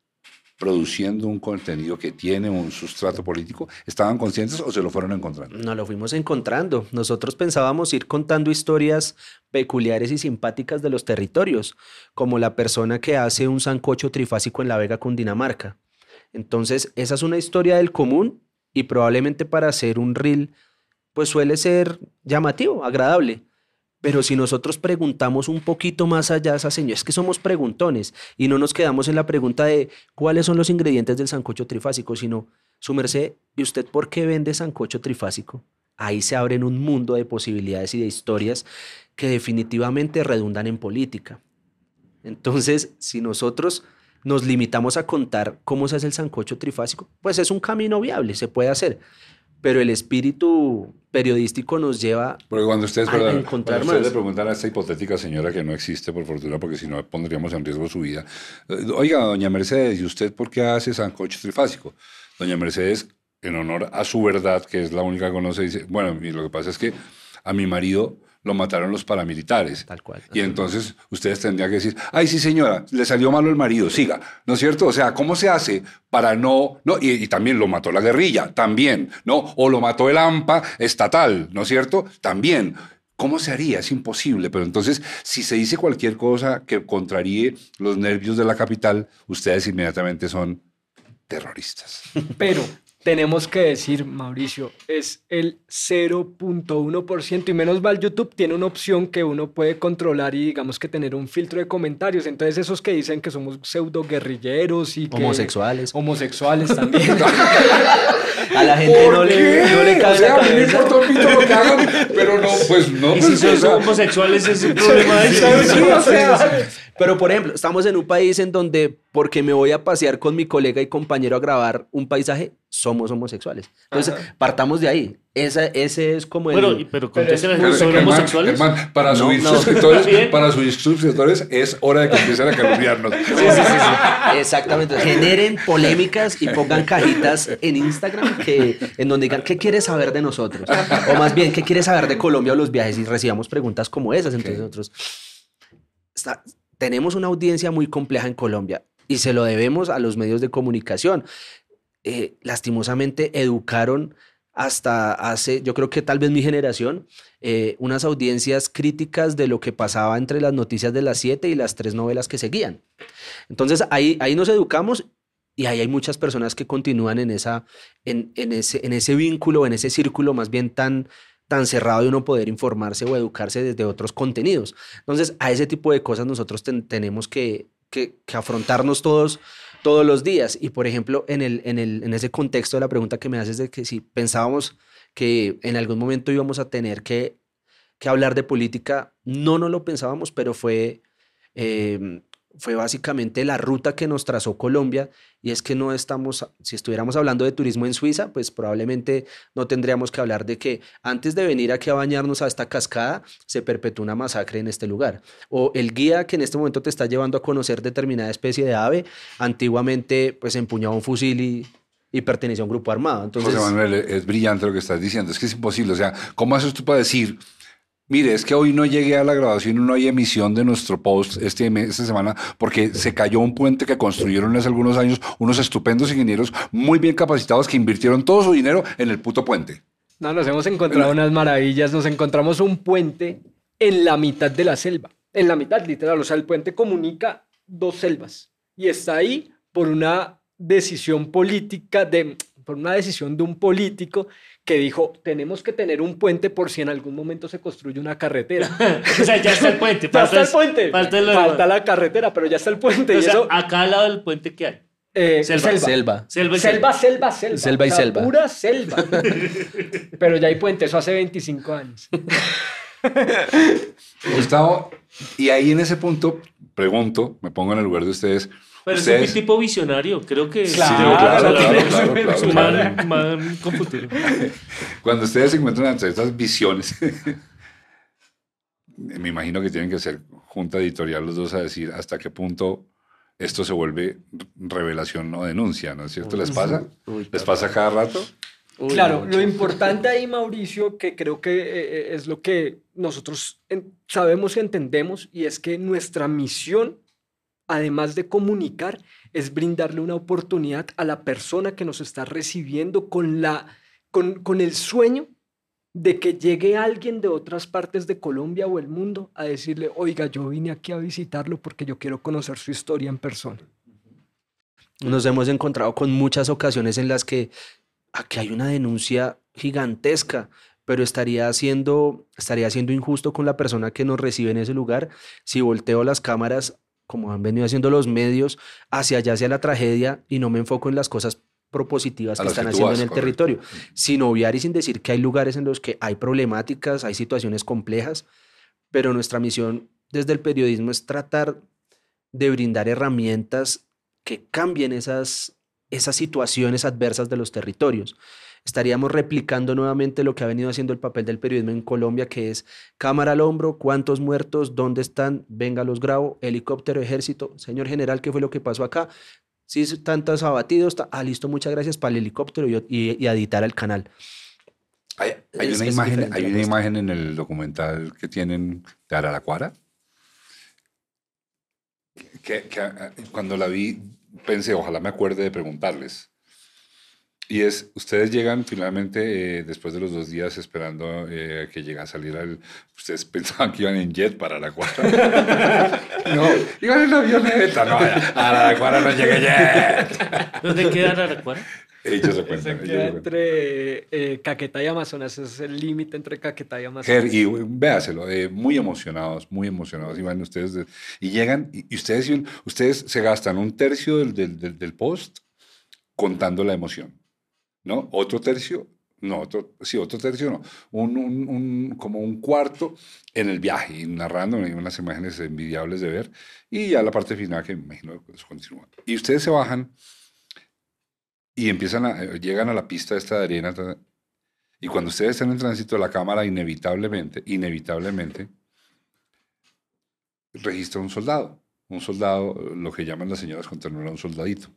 produciendo un contenido que tiene un sustrato político? ¿Estaban conscientes o se lo fueron encontrando? No, lo fuimos encontrando. Nosotros pensábamos ir contando historias peculiares y simpáticas de los territorios, como la persona que hace un sancocho trifásico en La Vega, Cundinamarca entonces, esa es una historia del común y probablemente para hacer un reel, pues suele ser llamativo, agradable. Pero si nosotros preguntamos un poquito más allá, esa señora, es que somos preguntones y no nos quedamos en la pregunta de cuáles son los ingredientes del sancocho trifásico, sino, su merced, ¿y usted por qué vende sancocho trifásico? Ahí se abren un mundo de posibilidades y de historias que definitivamente redundan en política. Entonces, si nosotros nos limitamos a contar cómo se hace el sancocho trifásico, pues es un camino viable, se puede hacer. Pero el espíritu periodístico nos lleva porque cuando ustedes, a, encontrar cuando ustedes le preguntan a esta hipotética señora que no existe por fortuna, porque si no pondríamos en riesgo su vida. Eh, oiga, doña Mercedes, ¿y usted por qué hace sancocho trifásico? Doña Mercedes, en honor a su verdad, que es la única que conoce, dice, bueno, lo que pasa es que a mi marido lo mataron los paramilitares. Tal cual. Y entonces ustedes tendrían que decir, ay, sí, señora, le salió malo el marido, siga. ¿No es cierto? O sea, ¿cómo se hace para no... no y, también lo mató la guerrilla, también, ¿no? O lo mató el AMPA estatal, ¿no es cierto? También. ¿Cómo se haría? Es imposible. Pero entonces, si se dice cualquier cosa que contraríe los nervios de la capital, ustedes inmediatamente son terroristas. Pero tenemos que decir, Mauricio, es el 0.1% y menos mal YouTube tiene una opción que uno puede controlar y digamos que tener un filtro de comentarios. Entonces esos que dicen que somos pseudo guerrilleros y homosexuales. Homosexuales también. (laughs) a la gente no le, no le, cabe o sea, la cabeza. A mí me lo que hagan, pero no, pues no. Y si son homosexuales es un (laughs) problema de sí, (laughs) Pero por ejemplo, estamos en un país en donde porque me voy a pasear con mi colega y compañero a grabar un paisaje, somos homosexuales. Entonces, partamos de ahí. Esa, ese es como el... Bueno, pero Pero contéstele, Pero, ¿son Germán, homosexuales? Germán, para No, subir no. suscriptores, para subir suscriptores es hora de que empiecen a calumniarnos. Sí, sí, sí, sí. Exactamente. Generen polémicas y pongan cajitas en Instagram que, en donde digan, ¿qué quieres saber de nosotros? O más bien, ¿qué quieres saber de Colombia o los viajes? Y recibamos preguntas como esas. Entonces Ok. nosotros está- tenemos una audiencia muy compleja en Colombia y se lo debemos a los medios de comunicación. Eh, lastimosamente educaron hasta hace, yo creo que tal vez mi generación, eh, unas audiencias críticas de lo que pasaba entre las noticias de las siete y las tres novelas que seguían. Entonces ahí, ahí nos educamos y ahí hay muchas personas que continúan en, esa, en, en ese, en ese vínculo, en ese círculo más bien tan, tan cerrado de uno poder informarse o educarse desde otros contenidos. Entonces a ese tipo de cosas nosotros ten- tenemos que afrontarnos todos todos los días. Y por ejemplo, en, el, en, el, en ese contexto de la pregunta que me haces de que si pensábamos que en algún momento íbamos a tener que, que hablar de política, no, no lo pensábamos, pero fue, eh, fue básicamente la ruta que nos trazó Colombia. Y es que no estamos, si estuviéramos hablando de turismo en Suiza, pues probablemente no tendríamos que hablar de que antes de venir aquí a bañarnos a esta cascada, se perpetuó una masacre en este lugar. O el guía que en este momento te está llevando a conocer determinada especie de ave, antiguamente pues empuñaba un fusil y, pertenecía a un grupo armado. José Manuel, es brillante lo que estás diciendo. Es que es imposible. O sea, ¿cómo haces tú para decir, mire, es que hoy no llegué a la grabación no hay emisión de nuestro post este, mes- esta semana porque se cayó un puente que construyeron hace algunos años unos estupendos ingenieros muy bien capacitados que invirtieron todo su dinero en el puto puente? No, nos hemos encontrado unas maravillas. Nos encontramos un puente en la mitad de la selva. En la mitad, literal. O sea, el puente comunica dos selvas. Y está ahí por una decisión política, de, por una decisión de un político que dijo, tenemos que tener un puente por si en algún momento se construye una carretera. (laughs) o sea, ya está el puente. ya está el puente. Falta, lo- Falta la carretera, pero ya está el puente. O y sea, eso, acá al lado del puente, ¿qué hay? eh, selva. selva. selva. Selva y Selva, selva, selva. Selva y O sea, selva. Pura selva. (laughs) Pero ya hay puente, eso hace 25 años. Gustavo, y ahí en ese punto, pregunto, me pongo en el lugar de ustedes. Pero ustedes, es un tipo visionario, creo que... (laughs) Claro, claro, claro, claro, claro, claro, Es un claro. man, man computero. (laughs) Cuando ustedes se encuentran ante estas visiones, (laughs) me imagino que tienen que ser junta editorial los dos a decir hasta qué punto esto se vuelve revelación o denuncia, ¿no es cierto? ¿Les pasa? ¿Les pasa cada rato? Uy, Claro, mucho. lo importante ahí, Mauricio, que creo que eh, eh, es lo que nosotros en- sabemos y entendemos, y es que nuestra misión, además de comunicar, es brindarle una oportunidad a la persona que nos está recibiendo con, la, con, con el sueño de que llegue alguien de otras partes de Colombia o el mundo a decirle, oiga, yo vine aquí a visitarlo porque yo quiero conocer su historia en persona. Nos hemos encontrado con muchas ocasiones en las que aquí hay una denuncia gigantesca, pero estaría siendo, estaría siendo injusto con la persona que nos recibe en ese lugar si volteo las cámaras, como han venido haciendo los medios, hacia allá, hacia la tragedia y no me enfoco en las cosas propositivas A que están haciendo vas, en el correcto. territorio, sin obviar y sin decir que hay lugares en los que hay problemáticas, hay situaciones complejas, pero nuestra misión desde el periodismo es tratar de brindar herramientas que cambien esas, esas situaciones adversas de los territorios. Estaríamos replicando nuevamente lo que ha venido haciendo el papel del periodismo en Colombia, que es cámara al hombro, cuántos muertos, dónde están, venga, los grabo, helicóptero, ejército, señor general, ¿qué fue lo que pasó acá? Sí, tantos abatidos, ah, listo, muchas gracias para el helicóptero y, y, y a editar al canal. Hay, hay Es- una, imagen, hay una imagen en el documental que tienen de Araraquara. Que, que, ah, cuando la vi pensé, ojalá me acuerde de preguntarles. Y es, ustedes llegan finalmente, eh, después de los dos días esperando eh, que llegue a salir al... Ustedes (laughs) pensaban que iban en jet para Araraquara. (laughs) no, iban en avioneta. No, a Araraquara no llega jet. (laughs) ¿Dónde queda Araraquara? Ellos se Se cuentan. ellos entre eh, Caquetá y Amazonas, es el límite entre Caquetá y Amazonas. Y véaselo, eh, muy emocionados, muy emocionados. Y van ustedes de- y llegan y, y ustedes, ustedes se gastan un tercio del, del, del- del post contando la emoción, ¿no? Otro tercio, no, otro, sí, otro tercio no, un, un- como un cuarto en el viaje, narrando unas imágenes envidiables de ver y ya la parte final que me imagino que eso continúa. Y ustedes se bajan y empiezan eh, llegan a la pista esta de arena. Y cuando ustedes están en tránsito, la cámara inevitablemente, inevitablemente, registra un soldado. Un soldado, lo que llaman las señoras con ternura, un soldadito.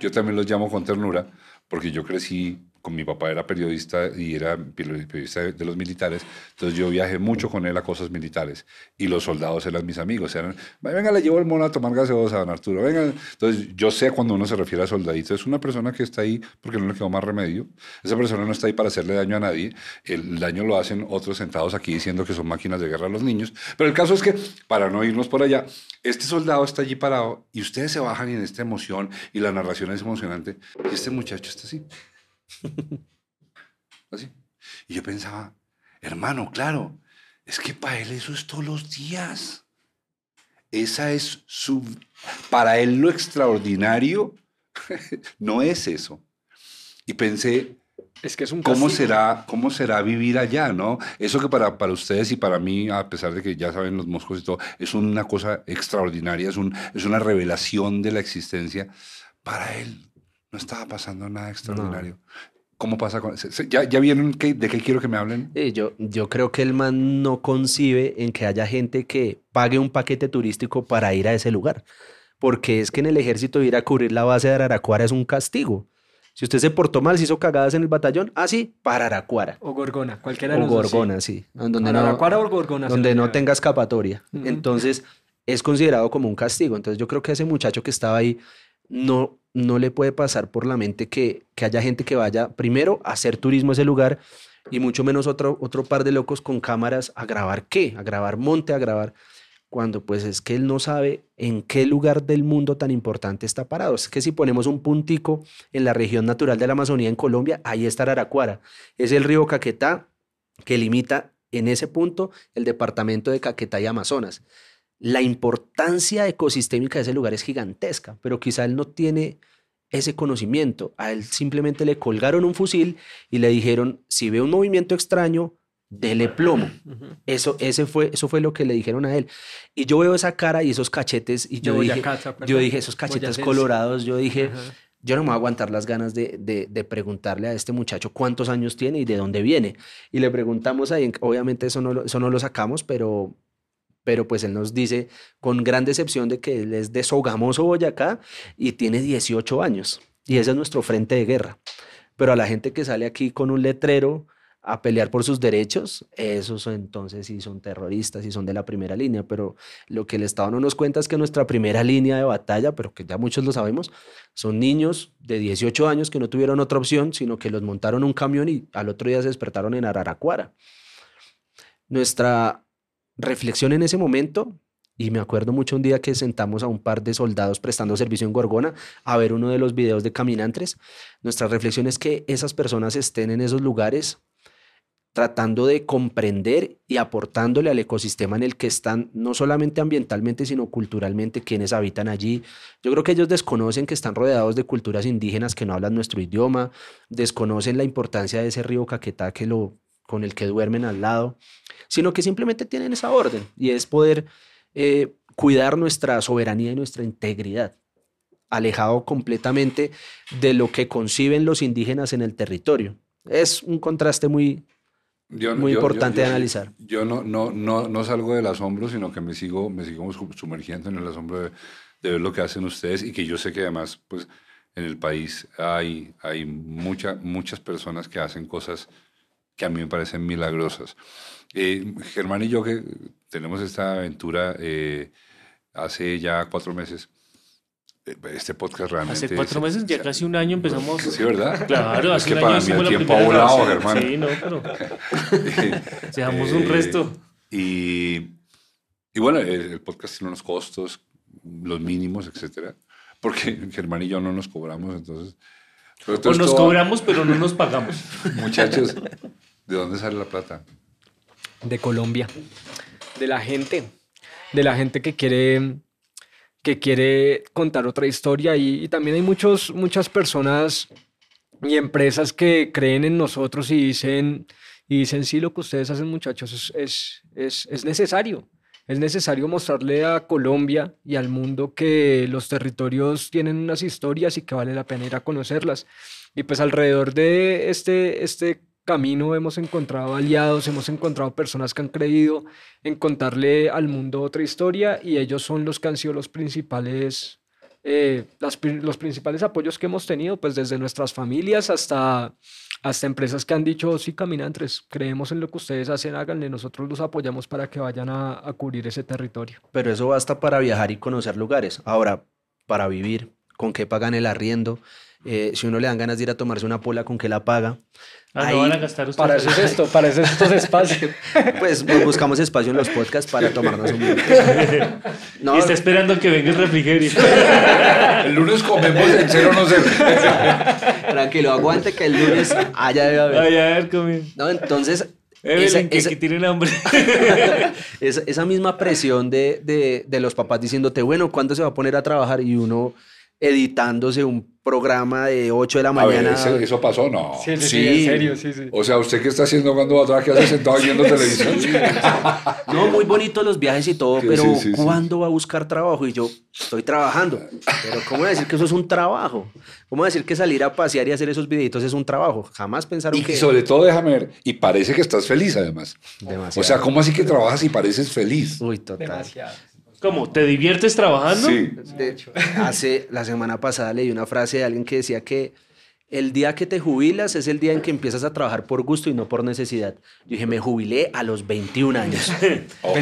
Yo también los llamo con ternura porque yo crecí con mi papá era periodista y era periodista de los militares, entonces yo viajé mucho con él a cosas militares y los soldados eran mis amigos, eran, venga, le llevo el mono a tomar gaseosa, don Arturo, venga. Entonces yo sé cuando uno se refiere a soldadito, es una persona que está ahí porque no le quedó más remedio, esa persona no está ahí para hacerle daño a nadie, el daño lo hacen otros sentados aquí diciendo que son máquinas de guerra a los niños, pero el caso es que, para no irnos por allá, este soldado está allí parado y ustedes se bajan en esta emoción y la narración es emocionante y este muchacho está así. (laughs) Así. Y yo pensaba, hermano, claro, es que para él eso es todos los días. Esa es su... Para él lo extraordinario (laughs) no es eso. Y pensé, Es que es un ¿cómo será, ¿cómo será vivir allá, no? Eso que para, para ustedes y para mí, a pesar de que ya saben los moscos y todo, es una cosa extraordinaria, es, un, es una revelación de la existencia. Para él no estaba pasando nada extraordinario. ¿Cómo pasa con...? ¿Ya, ya vieron qué- de qué quiero que me hablen? Sí, yo, yo creo que el man no concibe en que haya gente que pague un paquete turístico para ir a ese lugar. Porque es que en el ejército ir a cubrir la base de Araraquara es un castigo. Si usted se portó mal, se hizo cagadas en el batallón, ah, sí, para Araraquara. O Gorgona, cualquiera de O los dos, sí. Gorgona, sí. Donde no, Araraquara o Gorgona. donde no tenga escapatoria. Entonces, es considerado como un castigo. Entonces, yo creo que ese muchacho que estaba ahí no, no le puede pasar por la mente que, que haya gente que vaya primero a hacer turismo a ese lugar y mucho menos otro, otro par de locos con cámaras a grabar qué, a grabar monte, a grabar cuando pues es que él no sabe en qué lugar del mundo tan importante está parado. Es que si ponemos un puntico en la región natural de la Amazonía en Colombia, ahí está Araraquara. Es el río Caquetá que limita en ese punto el departamento de Caquetá y Amazonas. La importancia ecosistémica de ese lugar es gigantesca, pero quizá él no tiene ese conocimiento. A él simplemente le colgaron un fusil y le dijeron, si ve un movimiento extraño, dele plomo. Eso, ese fue, eso fue lo que le dijeron a él. Y yo veo esa cara y esos cachetes y yo dije, yo dije, esos cachetes colorados, yo dije, yo no me voy a aguantar las ganas de, de- de preguntarle a este muchacho cuántos años tiene y de dónde viene. Y le preguntamos ahí, obviamente eso no lo, eso no lo sacamos, pero, pero pues él nos dice con gran decepción de que él es de Sogamoso, Boyacá, y tiene 18 años. Y ese es nuestro frente de guerra. Pero a la gente que sale aquí con un letrero a pelear por sus derechos, esos entonces sí son terroristas y son de la primera línea, pero lo que el Estado no nos cuenta es que nuestra primera línea de batalla, pero que ya muchos lo sabemos, son niños de 18 años que no tuvieron otra opción, sino que los montaron un camión y al otro día se despertaron en Araraquara. Nuestra reflexión en ese momento, y me acuerdo mucho un día que sentamos a un par de soldados prestando servicio en Gorgona a ver uno de los videos de Caminantes, nuestra reflexión es que esas personas estén en esos lugares tratando de comprender y aportándole al ecosistema en el que están, no solamente ambientalmente, sino culturalmente, quienes habitan allí. Yo creo que ellos desconocen que están rodeados de culturas indígenas que no hablan nuestro idioma, desconocen la importancia de ese río Caquetá que lo, con el que duermen al lado, sino que simplemente tienen esa orden y es poder eh, cuidar nuestra soberanía y nuestra integridad, alejado completamente de lo que conciben los indígenas en el territorio. Es un contraste muy, Yo- muy yo- importante yo- de analizar. Yo no, no, no, no salgo del asombro, sino que me sigo, me sigo su- sumergiendo en el asombro de, de ver lo que hacen ustedes y que yo sé que además, pues, en el país hay, hay mucha, muchas personas que hacen cosas que a mí me parecen milagrosas. Eh, Germán y yo que tenemos esta aventura eh, hace ya cuatro meses, eh, este podcast realmente... Hace cuatro se- meses, ya casi un año empezamos. Sí, ¿verdad? Claro, Es hace que un para año mí el hicimos la tiempo ha volado, grabación. Germán. Sí, no, pero (laughs) (laughs) dejamos un Eh, resto. Y, y bueno, el, el podcast tiene unos costos, los mínimos, etcétera. Porque Germán y yo no nos cobramos, entonces. Pero O todo nos esto- cobramos, pero no nos pagamos. (laughs) Muchachos, ¿de dónde sale la plata? de Colombia, de la gente, de la gente que quiere, que quiere contar otra historia y, también hay muchos, muchas personas y empresas que creen en nosotros y dicen, y dicen, sí, lo que ustedes hacen muchachos es, es, es, es necesario. Es necesario mostrarle a Colombia y al mundo que los territorios tienen unas historias y que vale la pena ir a conocerlas. Y pues alrededor de este, este camino hemos encontrado aliados, hemos encontrado personas que han creído en contarle al mundo otra historia y ellos son los que han sido los principales, eh, los principales apoyos que hemos tenido, pues desde nuestras familias hasta, hasta empresas que han dicho, sí, caminantes, creemos en lo que ustedes hacen, háganle, nosotros los apoyamos para que vayan a, a cubrir ese territorio. Pero eso basta para viajar y conocer lugares. Ahora, para vivir, ¿con qué pagan el arriendo? Eh, si uno le dan ganas de ir a tomarse una pola, ¿con qué la paga? Ah, no van a gastar ustedes. Para eso es esto, para eso es estos espacios. (laughs) Pues buscamos espacio en los podcasts para tomarnos un vino. (laughs) Y está esperando que venga el refrigerio. (laughs) El lunes comemos en cero no sé. Tranquilo, aguante que el lunes haya de haber. Ay, a ver, comido. No, entonces... Evelyn, esa- que, esa- que tienen hambre. esa, esa misma presión de, de- de los papás diciéndote, bueno, ¿cuándo se va a poner a trabajar? Y uno editándose un programa de 8 de la A ver, mañana. ¿ese- ¿eso pasó? No. Sí, sí, en serio, sí, sí. O sea, ¿usted qué está haciendo cuando va a trabajar? ¿Qué hace sentado viendo televisión? (laughs) No, muy bonito los viajes y todo, Sí, pero sí, sí, sí. ¿cuándo va a buscar trabajo? Y yo estoy trabajando. Pero ¿cómo decir que eso es un trabajo? ¿Cómo decir que salir a pasear y hacer esos videitos es un trabajo? Jamás pensaron Y que... sobre todo, déjame ver, y parece que estás feliz además. Demasiado. O sea, ¿cómo así que trabajas y pareces feliz? Uy, total. Demasiado. ¿Cómo? ¿Te diviertes trabajando? Sí. De- hace la semana pasada leí una frase de alguien que decía que el día que te jubilas es el día en que empiezas a trabajar por gusto y no por necesidad. Yo dije, me jubilé a los 21 años. (laughs) Ok.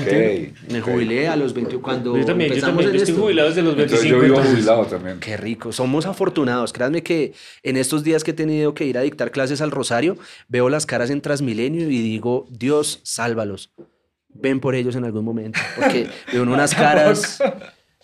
Me jubilé a los 21 cuando Yo también, yo empezamos también. en Yo estoy esto. jubilado desde los Entonces 25. yo vivo entonces- jubilado también. Qué rico, somos afortunados. Créanme que en estos días que he tenido que ir a dictar clases al Rosario, veo las caras en Transmilenio y digo, Dios, sálvalos. Ven por ellos en algún momento. (laughs) Porque veo unas (laughs) caras.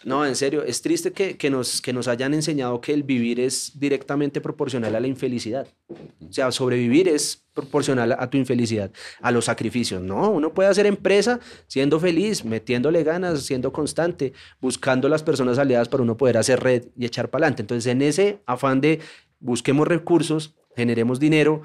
No, en serio, es triste que, que nos, que nos hayan enseñado que el vivir es directamente proporcional a la infelicidad. O sea, sobrevivir es proporcional a tu infelicidad, a los sacrificios. No, uno puede hacer empresa siendo feliz, metiéndole ganas, siendo constante, buscando las personas aliadas para uno poder hacer red y echar para adelante. Entonces, en ese afán de busquemos recursos, generemos dinero,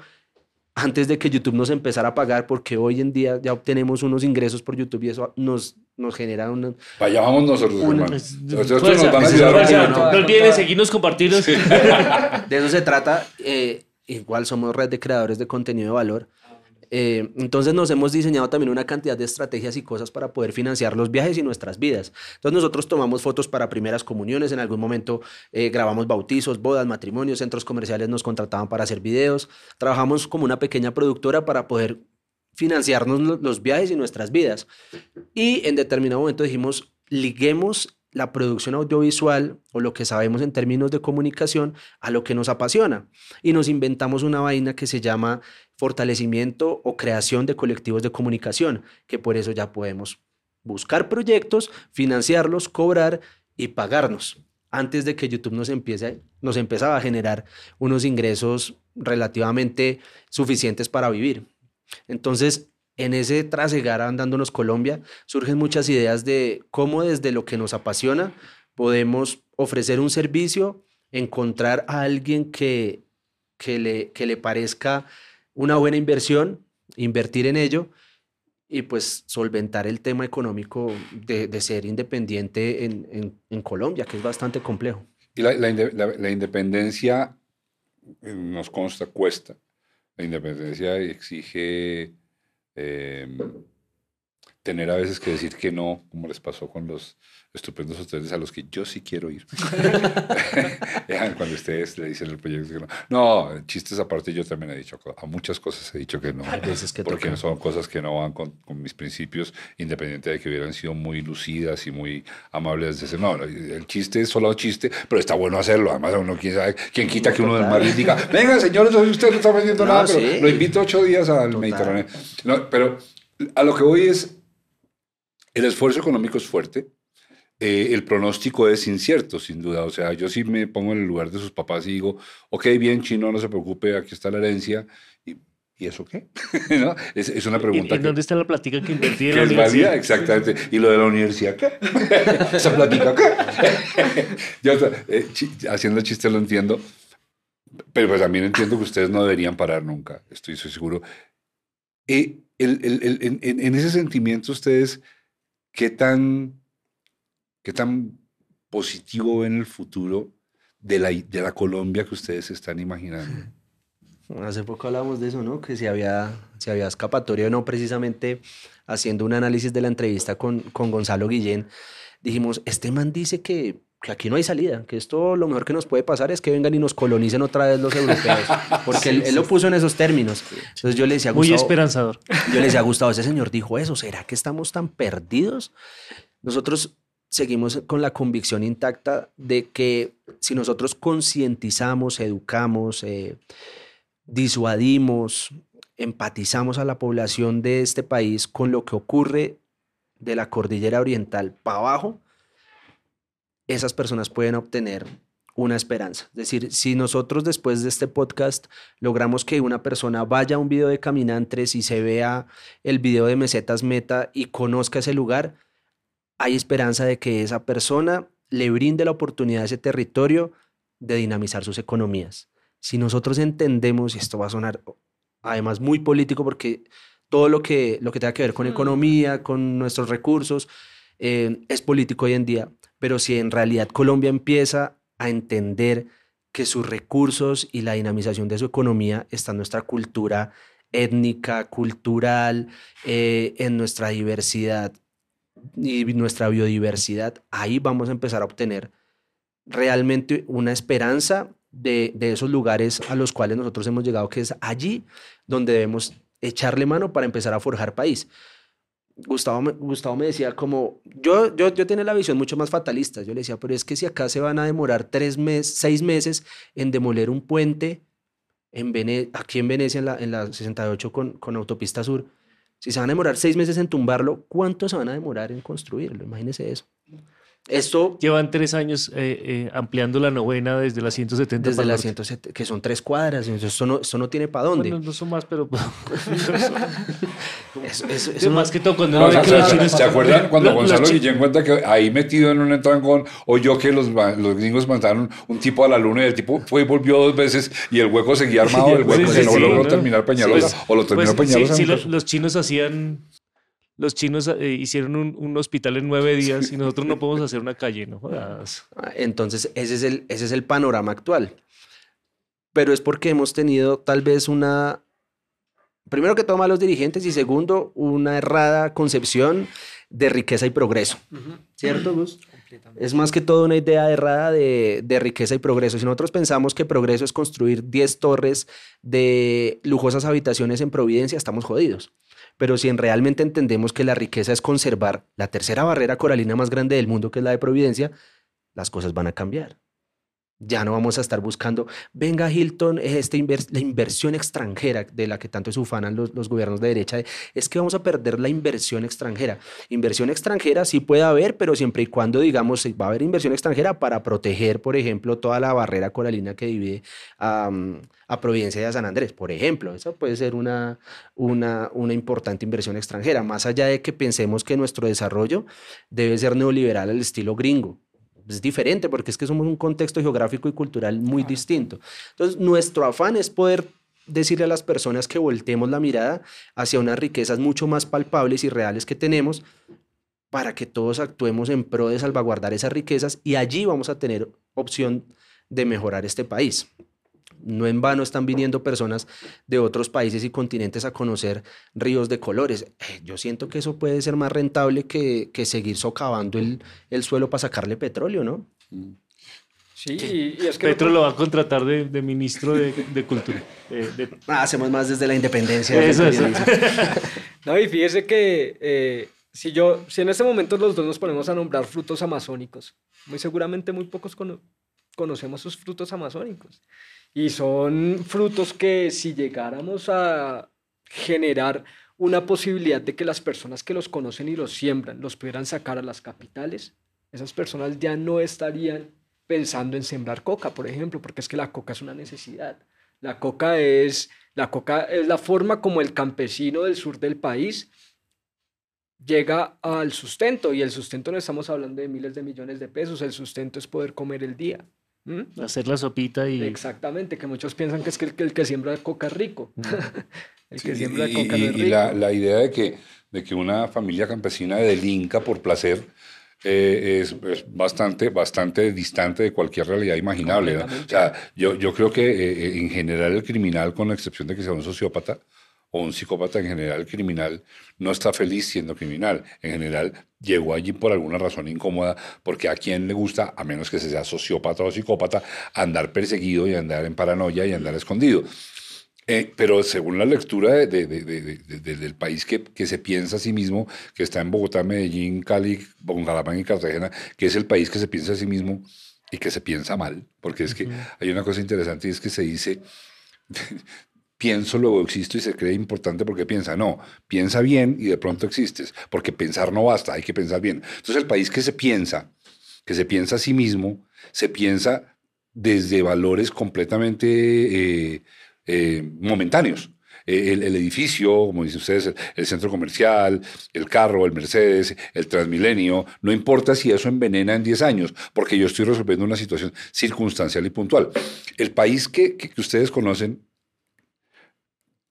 antes de que YouTube nos empezara a pagar, porque hoy en día ya obtenemos unos ingresos por YouTube y eso nos, nos genera una, Vaya, vamos nosotros, Una- hermano. Pues, Entonces, estos fuerza, nos van a ese es ayudar fuerza, un no, olviden seguirnos, compartirnos. (laughs) De eso se trata. eh, igual somos red de creadores de contenido de valor. Eh, entonces nos hemos diseñado también una cantidad de estrategias y cosas para poder financiar los viajes y nuestras vidas. Entonces nosotros tomamos fotos para primeras comuniones, en algún momento eh, grabamos bautizos, bodas, matrimonios, centros comerciales nos contrataban para hacer videos. Trabajamos como una pequeña productora para poder financiarnos lo- los viajes y nuestras vidas. Y en determinado momento dijimos, liguemos la producción audiovisual o lo que sabemos en términos de comunicación a lo que nos apasiona. Y nos inventamos una vaina que se llama fortalecimiento o creación de colectivos de comunicación, que por eso ya podemos buscar proyectos, financiarlos, cobrar y pagarnos. Antes de que YouTube nos empiece, nos a generar unos ingresos relativamente suficientes para vivir. Entonces, en ese trasegar andándonos Colombia, surgen muchas ideas de cómo desde lo que nos apasiona podemos ofrecer un servicio, encontrar a alguien que, que, le, que le parezca una buena inversión, invertir en ello y pues solventar el tema económico de, de ser independiente en, en- Colombia, que es bastante complejo. Y la, la- la independencia, eh, nos consta, cuesta. La independencia exige eh, tener a veces que decir que no, como les pasó con los estupendos hoteles a los que yo sí quiero ir. (laughs) Cuando ustedes le dicen el proyecto que no. No, chistes aparte, yo también he dicho, a muchas cosas he dicho que no. Hay veces que porque toca. son cosas que no van con, con mis principios, independiente de que hubieran sido muy lucidas y muy amables. Desde, no, el chiste es solo chiste, pero está bueno hacerlo. Además, uno quién sabe, quién quita que uno del mar les diga, venga, señores, usted no está vendiendo No, nada, pero sí. lo invito ocho días al Total. Mediterráneo. No, pero a lo que voy es, el esfuerzo económico es fuerte. eh, el pronóstico es incierto, sin duda. O sea, yo sí me pongo en el lugar de sus papás y digo, ok, bien, chino, no se preocupe, aquí está la herencia. ¿Y, ¿y eso qué? (laughs) ¿No? es, es una ¿En, pregunta en que, dónde está la plática que invertí en la (laughs) universidad? válida, exactamente. ¿Y lo de la universidad qué? (laughs) Esa plática qué? Yo, eh, chi- haciendo el chiste lo entiendo, pero pues también entiendo que ustedes no deberían parar nunca, estoy, estoy seguro. Eh, el- el- el- en- en ese sentimiento ustedes, ¿qué tan, qué tan positivo ven el futuro de la, de la Colombia que ustedes están imaginando? (laughs) Hace poco hablábamos de eso, ¿no? Que si había, si había escapatoria o no, precisamente haciendo un análisis de la entrevista con, con Gonzalo Guillén, dijimos, este man dice que, que aquí no hay salida, que esto lo mejor que nos puede pasar es que vengan y nos colonicen otra vez los europeos, (laughs) porque él, él lo puso en esos términos. Entonces yo le decía, a Muy Gustavo, esperanzador. yo le decía a Gustavo, ese señor dijo eso, ¿será que estamos tan perdidos? Nosotros seguimos con la convicción intacta de que si nosotros concientizamos, educamos, eh, disuadimos, empatizamos a la población de este país con lo que ocurre de la cordillera oriental para abajo, esas personas pueden obtener una esperanza. Es decir, si nosotros después de este podcast logramos que una persona vaya a un video de caminantes y se vea el video de Mesetas Meta y conozca ese lugar, hay esperanza de que esa persona le brinde la oportunidad a ese territorio de dinamizar sus economías. Si nosotros entendemos, y esto va a sonar además muy político porque todo lo que, lo que tenga que ver con Mm. economía, con nuestros recursos, eh, es político hoy en día, pero si en realidad Colombia empieza a entender que sus recursos y la dinamización de su economía está en nuestra cultura étnica, cultural, eh, en nuestra diversidad y nuestra biodiversidad, ahí vamos a empezar a obtener realmente una esperanza de, de esos lugares a los cuales nosotros hemos llegado, que es allí donde debemos echarle mano para empezar a forjar país. Gustavo me, Gustavo me decía como, yo, yo, yo tenía la visión mucho más fatalista, yo le decía, pero es que si acá se van a demorar tres meses, seis meses en demoler un puente en Vene aquí en Venecia, en la, en la 68 con, con Autopista Sur, si se van a demorar seis meses en tumbarlo, ¿cuánto se van a demorar en construirlo? Imagínese eso. Esto Llevan tres años eh, eh, ampliando la novena desde la 170 desde para el la norte. 170, que son tres cuadras, entonces esto no, esto no tiene para dónde. Bueno, no son más, pero... (laughs) Eso- eso- eso Eso no- más que todo cuando No, uno ve o que sea, los ¿se, chinos- se acuerdan (laughs) cuando Gonzalo Guillén cuenta que ahí metido en un trancón oyó que los, los gringos mandaron un tipo a la luna y el tipo fue y volvió dos veces y el hueco seguía (laughs) armado, el hueco Sí, que sí, no sí, logró ¿no? terminar Peñalosa Pues- o lo terminó pues, Peñalosa. sí, los chinos hacían... Los chinos eh, hicieron un, un hospital en nueve días y nosotros no podemos (laughs) hacer una calle, ¿no? jodas. Ah, Entonces, ese es, el, ese es el panorama actual. Pero es porque hemos tenido tal vez una, primero que todo, malos dirigentes y segundo, una errada concepción de riqueza y progreso. ¿Cierto, Gus? Es más que todo una idea errada de, de riqueza y progreso. Si nosotros pensamos que progreso es construir 10 torres de lujosas habitaciones en Providencia, estamos jodidos. Pero si en realmente entendemos que la riqueza es conservar la tercera barrera coralina más grande del mundo, que es la de Providencia, las cosas van a cambiar. Ya no vamos a estar buscando, venga Hilton, esta invers- la inversión extranjera de la que tanto se ufanan los, gobiernos de derecha, es que vamos a perder la inversión extranjera. Inversión extranjera sí puede haber, pero siempre y cuando, digamos, va a haber inversión extranjera para proteger, por ejemplo, toda la barrera coralina que divide a, Providencia y a San Andrés, por ejemplo. Esa puede ser una, una importante inversión extranjera, más allá de que pensemos que nuestro desarrollo debe ser neoliberal al estilo gringo. Es diferente porque es que somos un contexto geográfico y cultural muy distinto. Entonces, nuestro afán es poder decirle a las personas que voltemos la mirada hacia unas riquezas mucho más palpables y reales que tenemos para que todos actuemos en pro de salvaguardar esas riquezas y allí vamos a tener opción de mejorar este país. No en vano están viniendo personas de otros países y continentes a conocer ríos de colores. Eh, Yo siento que eso puede ser más rentable que, que seguir socavando el, el suelo para sacarle petróleo, ¿no? Sí, y, es que Petro lo va a contratar de, de ministro de, de Cultura. De- Ah, hacemos más desde la independencia. Eso es. periodismo. (laughs) No, y fíjese que eh, si yo, si en este momento los dos nos ponemos a nombrar frutos amazónicos, muy seguramente muy pocos cono- conocemos sus frutos amazónicos. Y son frutos que si llegáramos a generar una posibilidad de que las personas que los conocen y los siembran los pudieran sacar a las capitales, esas personas ya no estarían pensando en sembrar coca, por ejemplo, porque es que la coca es una necesidad. La coca es, la coca es la forma como el campesino del sur del país llega al sustento y el sustento no estamos hablando de miles de millones de pesos, el sustento es poder comer el día. ¿Mm? hacer la sopita y... Exactamente, que muchos piensan que es que el, que el que siembra coca es rico. (laughs) el que Sí, siembra y, coca y- no es y rico. la, la idea de que, de que una familia campesina delinca por placer eh, es, es bastante, bastante distante de cualquier realidad imaginable. ¿no? O sea, yo, yo creo que eh, eh, en general el criminal, con la excepción de que sea un sociópata o un psicópata, en general criminal no está feliz siendo criminal. En general llegó allí por alguna razón incómoda, porque a quien le gusta, a menos que se sea sociópata o psicópata, andar perseguido y andar en paranoia y andar escondido. Eh, pero según la lectura de, de- de- de- de- de- del país que, que se piensa a sí mismo, que está en Bogotá, Medellín, Cali, Bucaramanga y Cartagena, que es el país que se piensa a sí mismo y que se piensa mal, porque es que hay una cosa interesante y es que se dice, pienso, luego existo y se cree importante porque piensa, no, piensa bien y de pronto existes, porque pensar no basta, hay que pensar bien. Entonces el país que se piensa, que se piensa a sí mismo, se piensa desde valores completamente eh, eh, momentáneos. Eh, El, el edificio, como dicen ustedes, el, el centro comercial, el carro, el Mercedes, el Transmilenio, no importa si eso envenena en 10 años, porque yo estoy resolviendo una situación circunstancial y puntual. El país que, que- que ustedes conocen,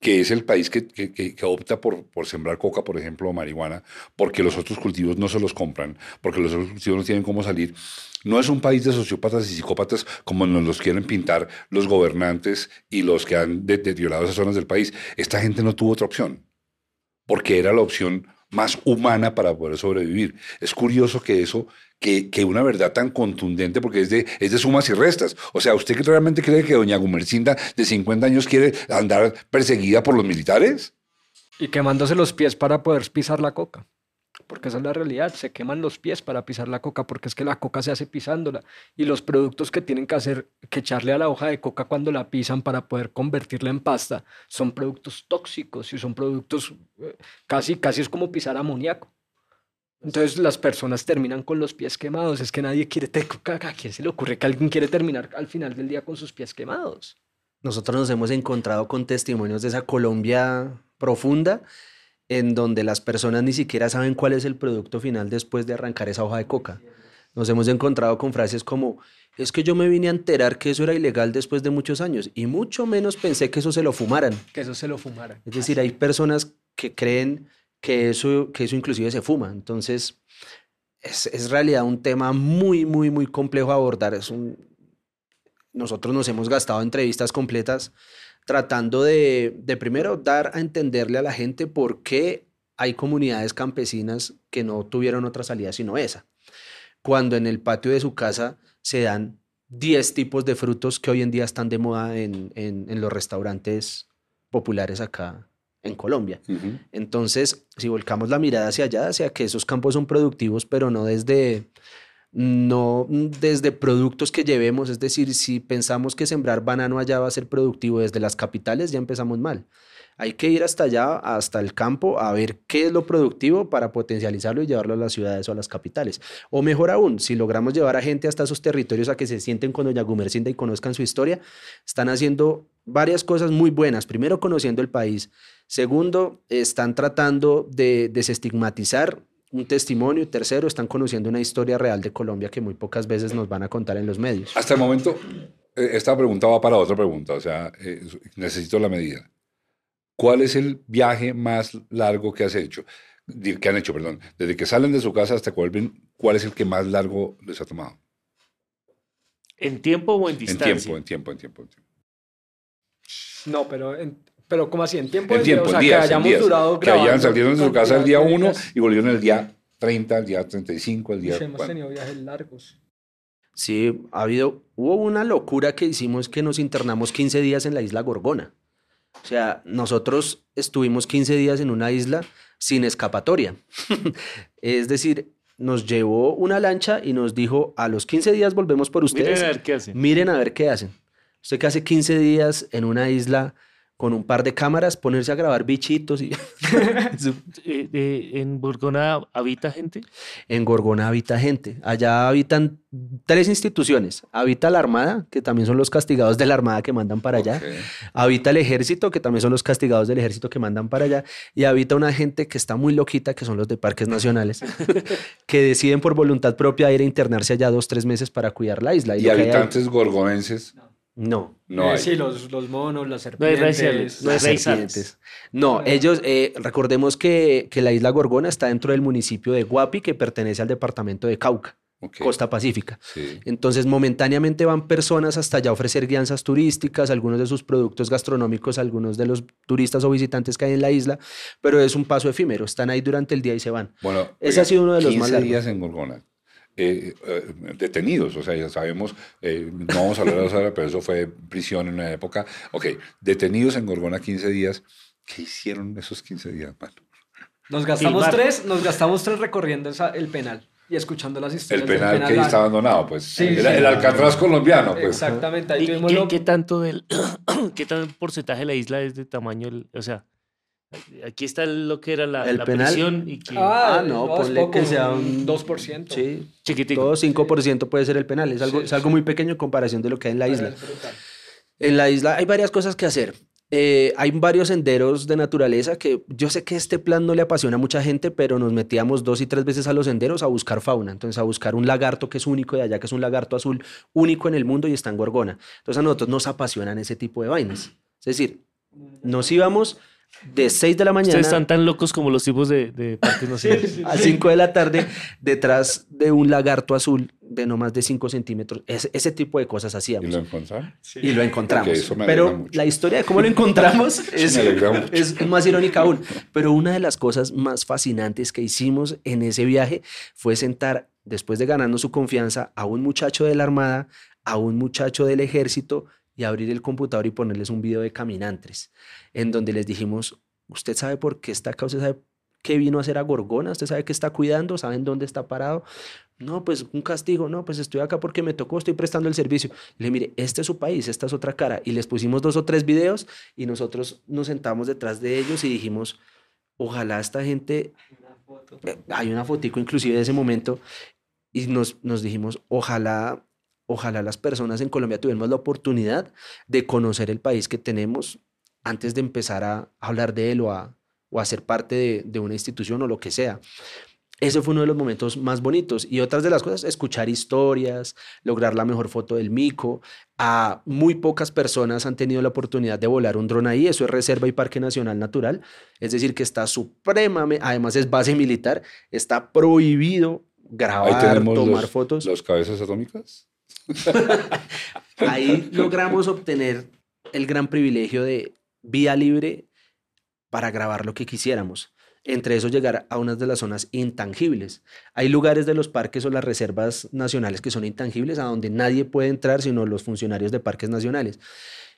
que es el país que, que- que- opta por, por sembrar coca, por ejemplo, o marihuana, porque los otros cultivos no se los compran, porque los otros cultivos no tienen cómo salir. No es un país de sociópatas y psicópatas como nos los quieren pintar los gobernantes y los que han de- deteriorado esas zonas del país. Esta gente no tuvo otra opción, porque era la opción más humana para poder sobrevivir. Es curioso que eso, que, una verdad tan contundente, porque es de, es de sumas y restas. O sea, ¿usted realmente cree que doña Gumercinda de 50 años quiere andar perseguida por los militares? Y quemándose los pies para poder pisar la coca. Porque esa es la realidad, se queman los pies para pisar la coca, porque es que la coca se hace pisándola. Y los productos que tienen que hacer, que echarle a la hoja de coca cuando la pisan para poder convertirla en pasta, son productos tóxicos y son productos eh, casi, casi es como pisar amoníaco. Entonces las personas terminan con los pies quemados. Es que nadie quiere coca. ¿A quién se le ocurre que alguien quiere terminar al final del día con sus pies quemados? Nosotros nos hemos encontrado con testimonios de esa Colombia profunda, en donde las personas ni siquiera saben cuál es el producto final después de arrancar esa hoja de coca. Nos hemos encontrado con frases como, es que yo me vine a enterar que eso era ilegal después de muchos años y mucho menos pensé que eso se lo fumaran. Que eso se lo fumaran. Es decir, hay personas que creen que eso, que eso inclusive se fuma. Entonces, es, es realidad un tema muy, muy, muy complejo a abordar. Es un... Nosotros nos hemos gastado entrevistas completas tratando de, de primero dar a entenderle a la gente por qué hay comunidades campesinas que no tuvieron otra salida sino esa. Cuando en el patio de su casa se dan 10 tipos de frutos que hoy en día están de moda en, en- en los restaurantes populares acá en Colombia. Entonces, si volcamos la mirada hacia allá, hacia que esos campos son productivos, pero no desde, no desde productos que llevemos, es decir, si pensamos que sembrar banano allá va a ser productivo desde las capitales, ya empezamos mal. Hay que ir hasta allá, hasta el campo, a ver qué es lo productivo para potencializarlo y llevarlo a las ciudades o a las capitales. O mejor aún, si logramos llevar a gente hasta esos territorios a que se sienten con Doña Gumercinda y conozcan su historia, están haciendo varias cosas muy buenas. Primero, conociendo el país. Segundo, están tratando de desestigmatizar un testimonio. Tercero, están conociendo una historia real de Colombia que muy pocas veces nos van a contar en los medios. Hasta el momento, eh, esta pregunta va para otra pregunta, o sea, eh, necesito la medida. ¿Cuál es el viaje más largo que has hecho? Que han hecho, perdón. Desde que salen de su casa hasta que vuelven, ¿cuál es el que más largo les ha tomado? ¿En tiempo o en En distancia? tiempo, en tiempo, en tiempo. en tiempo. No, pero, en, pero ¿cómo así? ¿En tiempo? En tiempo, o sea, en días, que en hayamos días. durado Que hayan grabando salido de su casa el día cantidad de 1 días. y volvieron el día 30, el día 35, el día... Uy, hemos tenido viajes largos. Sí, ha habido, hubo una locura que hicimos que nos internamos 15 días en la isla Gorgona. O sea, nosotros estuvimos 15 días en una isla sin escapatoria. (laughs) es decir, nos llevó una lancha y nos dijo, a los 15 días volvemos por ustedes. Miren a ver qué hacen. Miren a ver qué hacen. Usted que hace 15 días en una isla con un par de cámaras, ponerse a grabar bichitos y... (laughs) Eh, eh, ¿En Burgona habita gente? En Gorgona habita gente. Allá habitan tres instituciones. Habita la Armada, que también son los castigados de la Armada que mandan para allá. Habita el Ejército, que también son los castigados del Ejército que mandan para allá. Y habita una gente que está muy loquita, que son los de parques nacionales, (laughs) que deciden por voluntad propia ir a internarse allá dos, tres meses para cuidar la isla. ¿Y ahí- habitantes gorgonenses? No. No Eh, hay. Sí, los, los monos, las No hay serpientes. raciales, no hay serpientes. Sales. No, ellos, eh, recordemos que, que la isla Gorgona está dentro del municipio de Guapi, que pertenece al departamento de Cauca, costa pacífica. Sí. Entonces, momentáneamente van personas hasta allá a ofrecer guianzas turísticas, algunos de sus productos gastronómicos, a algunos de los turistas o visitantes que hay en la isla, pero es un paso efímero, están ahí durante el día y se van. Bueno, Ese ha sido uno de los 15 más largos. días en Gorgona. Eh, eh, detenidos, o sea, ya sabemos, eh, no vamos a hablar de eso ahora, pero eso fue prisión en una época. Ok, detenidos en Gorgona 15 días. ¿Qué hicieron esos 15 días, mano? Nos gastamos tres, nos gastamos tres recorriendo esa- el penal y escuchando las El historias del penal que ahí Ah, está abandonado, pues. Sí, el, sí. el Alcatraz colombiano, pues. Exactamente, ahí ¿Y qué, lo- qué tanto del (clears throat) qué tan porcentaje de la isla es de tamaño? el- O sea, aquí está lo que era la, El la penal. prisión y que Ah, Ah, no, no, ponle que poco, sea un un 2%. Sí, chiquitico. todo 5% puede ser el penal, es algo, Sí, es algo sí. muy pequeño en comparación de lo que hay en la isla. En la isla hay varias cosas que hacer. Eh, hay varios senderos de naturaleza que yo sé que este plan no le apasiona a mucha gente, pero nos metíamos dos y tres veces a los senderos a buscar fauna. Entonces, a buscar un lagarto que es único de allá, que es un lagarto azul único en el mundo y está en Gorgona. Entonces, a nosotros nos apasionan ese tipo de vainas. Es decir, nos íbamos de 6 de la mañana Ustedes están tan locos como los tipos de, de (laughs) parques nacionales. a 5 de la tarde detrás de un lagarto azul de no más de 5 centímetros. Ese, ese tipo de cosas ¿Y hacíamos. lo. Y lo encontramos. Eso me alegra Pero mucho. la historia de cómo lo encontramos (laughs) es, es más irónica aún. Pero una de las cosas más fascinantes que hicimos en ese viaje fue sentar, después de ganarnos su confianza, a un muchacho de la Armada, a un muchacho del ejército y abrir el computador y ponerles un video de caminantes, en donde les dijimos, usted sabe por qué está acá, usted sabe qué vino a hacer a Gorgona, usted sabe qué está cuidando, saben dónde está parado. No, pues un castigo, no, pues estoy acá porque me tocó, estoy prestando el servicio. Le mire, este es su país, esta es otra cara. Y les pusimos dos o tres videos y nosotros nos sentamos detrás de ellos y dijimos, ojalá esta gente, eh, hay una fotico inclusive de ese momento, y nos, nos dijimos, ojalá, ojalá las personas en Colombia tuviéramos la oportunidad de conocer el país que tenemos antes de empezar a hablar de él o a, o a ser parte de, de una institución o lo que sea. Ese fue uno de los momentos más bonitos. Y otras de las cosas, escuchar historias, lograr la mejor foto del mico. A muy pocas personas han tenido la oportunidad de volar un dron ahí. Eso es Reserva y Parque Nacional Natural. Es decir, que está supremamente, además es base militar, está prohibido grabar, tomar los, fotos. los cabezas atómicas. (laughs) Ahí logramos obtener el gran privilegio de vía libre para grabar lo que quisiéramos. Entre eso llegar a unas de las zonas intangibles. Hay lugares de los parques o las reservas nacionales que son intangibles, a donde nadie puede entrar sino los funcionarios de parques nacionales.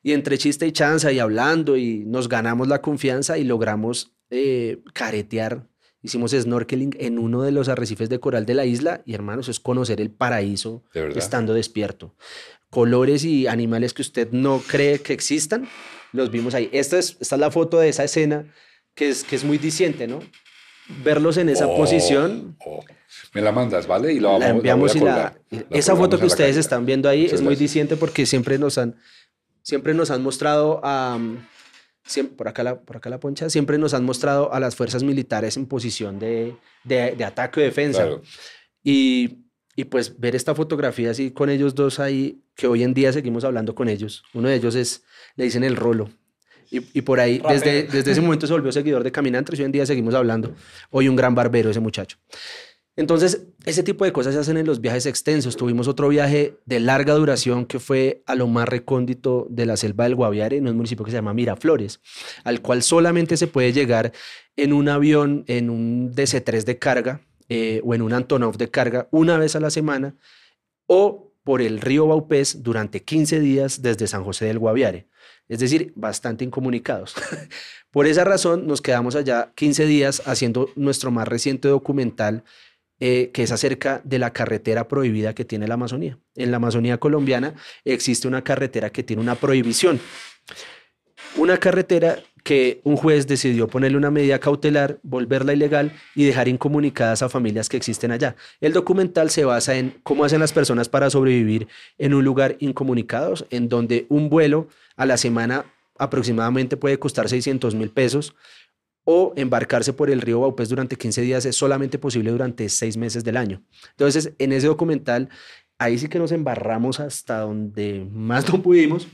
Y entre chiste y chanza y hablando y nos ganamos la confianza y logramos eh, caretear. Hicimos snorkeling en uno de los arrecifes de coral de la isla y hermanos, es conocer el paraíso De estando despierto. Colores y animales que usted no cree que existan, los vimos ahí. Esta es, esta es la foto de esa escena que es, que es muy diciente, ¿no? Verlos en esa Oh, posición, oh. Me la mandas, ¿vale? Y la, vamos, la enviamos voy a la, colgar. y La esa colgamos foto que la ustedes están viendo ahí Muchas es muy gracias. diciente porque siempre nos han siempre nos han mostrado a siem- por acá la por acá la poncha siempre nos han mostrado a las fuerzas militares en posición de, de, de ataque o defensa Claro. y, y pues ver esta fotografía así con ellos dos ahí, que hoy en día seguimos hablando con ellos. Uno de ellos es, le dicen el rolo. Y, y por ahí, desde, desde ese momento se volvió seguidor de Caminantes y hoy en día seguimos hablando. Hoy un gran barbero ese muchacho. Entonces, ese tipo de cosas se hacen en los viajes extensos. Tuvimos otro viaje de larga duración que fue a lo más recóndito de la selva del Guaviare, en un municipio que se llama Miraflores, al cual solamente se puede llegar en un avión, en un DC-3 de carga eh, o en un Antonov de carga una vez a la semana o por el río Baupés durante 15 días desde San José del Guaviare. Es decir, bastante incomunicados. (laughs) por esa razón nos quedamos allá 15 días haciendo nuestro más reciente documental eh, que es acerca de la carretera prohibida que tiene la Amazonía. En la Amazonía colombiana existe una carretera que tiene una prohibición. Una carretera que un juez decidió ponerle una medida cautelar, volverla ilegal y dejar incomunicadas a familias que existen allá. El documental se basa en cómo hacen las personas para sobrevivir en un lugar incomunicados, en donde un vuelo a la semana aproximadamente puede costar 600 mil pesos o embarcarse por el río Baupés durante 15 días es solamente posible durante seis meses del año. Entonces, en ese documental Ahí sí que nos embarramos hasta donde más no pudimos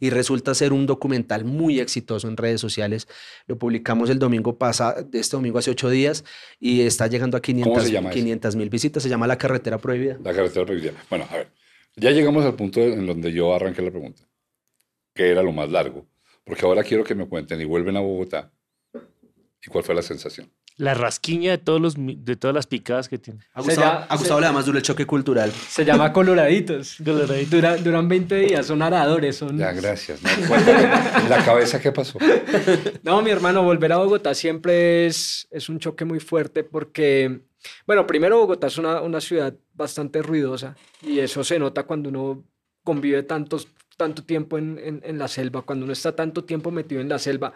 y resulta ser un documental muy exitoso en redes sociales. Lo publicamos el domingo pasado, este domingo hace ocho días, y está llegando a 500 mil visitas. Se llama La Carretera Prohibida. La Carretera Prohibida. Bueno, a ver, ya llegamos al punto en donde yo arranqué la pregunta, que era lo más largo, porque ahora quiero que me cuenten y vuelven a Bogotá. ¿Y cuál fue la sensación? La rasquiña de, todos los, de todas las picadas que tiene. A Gustavo, le da más duro el choque cultural. Se llama (laughs) Coloraditos. Coloraditos. duran 20 días, son aradores. Son... Ya, gracias. ¿En la cabeza qué pasó? (laughs) No, mi hermano, volver a Bogotá siempre es, es un choque muy fuerte porque, bueno, primero Bogotá es una, una ciudad bastante ruidosa y eso se nota cuando uno convive tantos, tanto tiempo en, en, en la selva, cuando uno está tanto tiempo metido en la selva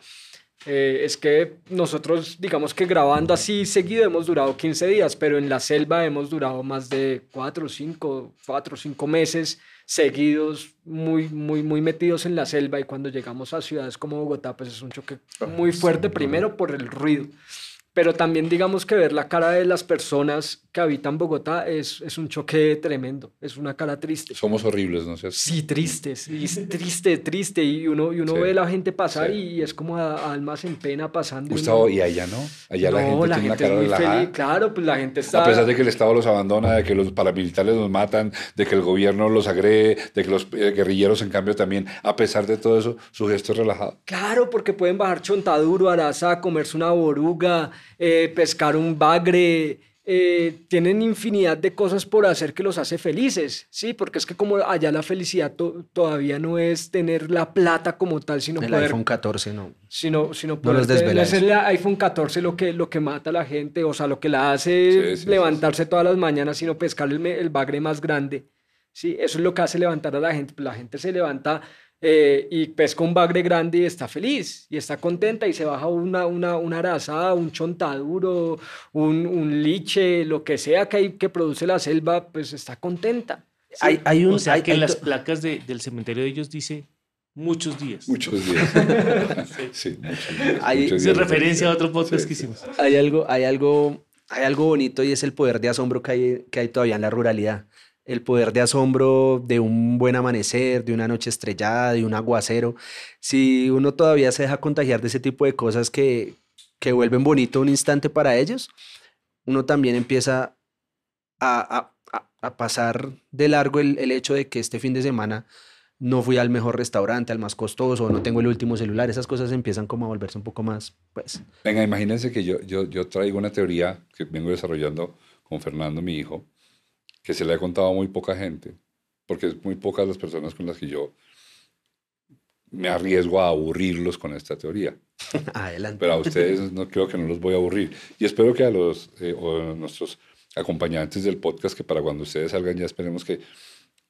eh, es que nosotros, digamos que grabando así seguido hemos durado 15 días, pero en la selva hemos durado más de 4, 5, 4, 5 meses seguidos, muy, muy, muy metidos en la selva. Y cuando llegamos a ciudades como Bogotá, pues es un choque muy fuerte, primero por el ruido pero también digamos que ver la cara de las personas que habitan Bogotá es, es un choque tremendo, es una cara triste. Somos horribles, ¿no? Sí, tristes, y es triste, triste, y uno, y uno ve a la gente pasar y es como almas en pena pasando. Gustavo, y, allá no, allá la gente tiene una cara relajada. Claro, pues la gente está... A pesar de que el Estado los abandona, de que los paramilitares los matan, de que el gobierno los agrede, de que los eh, guerrilleros en cambio también, a pesar de todo eso, su gesto es relajado. Claro, porque pueden bajar chontaduro, araza, comerse una boruga, eh, pescar un bagre, eh, tienen infinidad de cosas por hacer que los hace felices, ¿sí? Porque es que como allá la felicidad todavía no es tener la plata como tal, sino el iPhone 14 no. Sino, sino poder no es el iPhone 14 lo que, lo que mata a la gente, o sea, lo que la hace levantarse todas las mañanas, sino pescar el, el bagre más grande. Sí, eso es lo que hace levantar a la gente. La gente se levanta eh, y pesca un bagre grande y está feliz y está contenta y se baja una, una, una araza, un chontaduro, un, un, liche, lo que sea que, hay, que produce la selva, pues está contenta. Hay, hay un, o sea que en las placas de, del cementerio de ellos dice muchos días. Muchos días. (laughs) sí, Hay, referencia a otro podcast que hicimos. Hay algo, hay algo, hay algo bonito y es el poder de asombro que hay, que hay todavía en la ruralidad el poder de asombro de un buen amanecer, de una noche estrellada, de un aguacero. Si uno todavía se deja contagiar de ese tipo de cosas que, que vuelven bonito un instante para ellos, uno también empieza a, a, a pasar de largo el, el, hecho de que este fin de semana no fui al mejor restaurante, al más costoso, no tengo el último celular, esas cosas empiezan como a volverse un poco más, pues... Venga, imagínense que yo, yo, yo traigo una teoría que vengo desarrollando con Fernando, mi hijo, que se le ha contado a muy poca gente, porque es muy pocas las personas con las que yo me arriesgo a aburrirlos con esta teoría. (laughs) Adelante. Pero a ustedes no creo que no los voy a aburrir. Y espero que a los eh, o nuestros acompañantes del podcast, que para cuando ustedes salgan ya esperemos que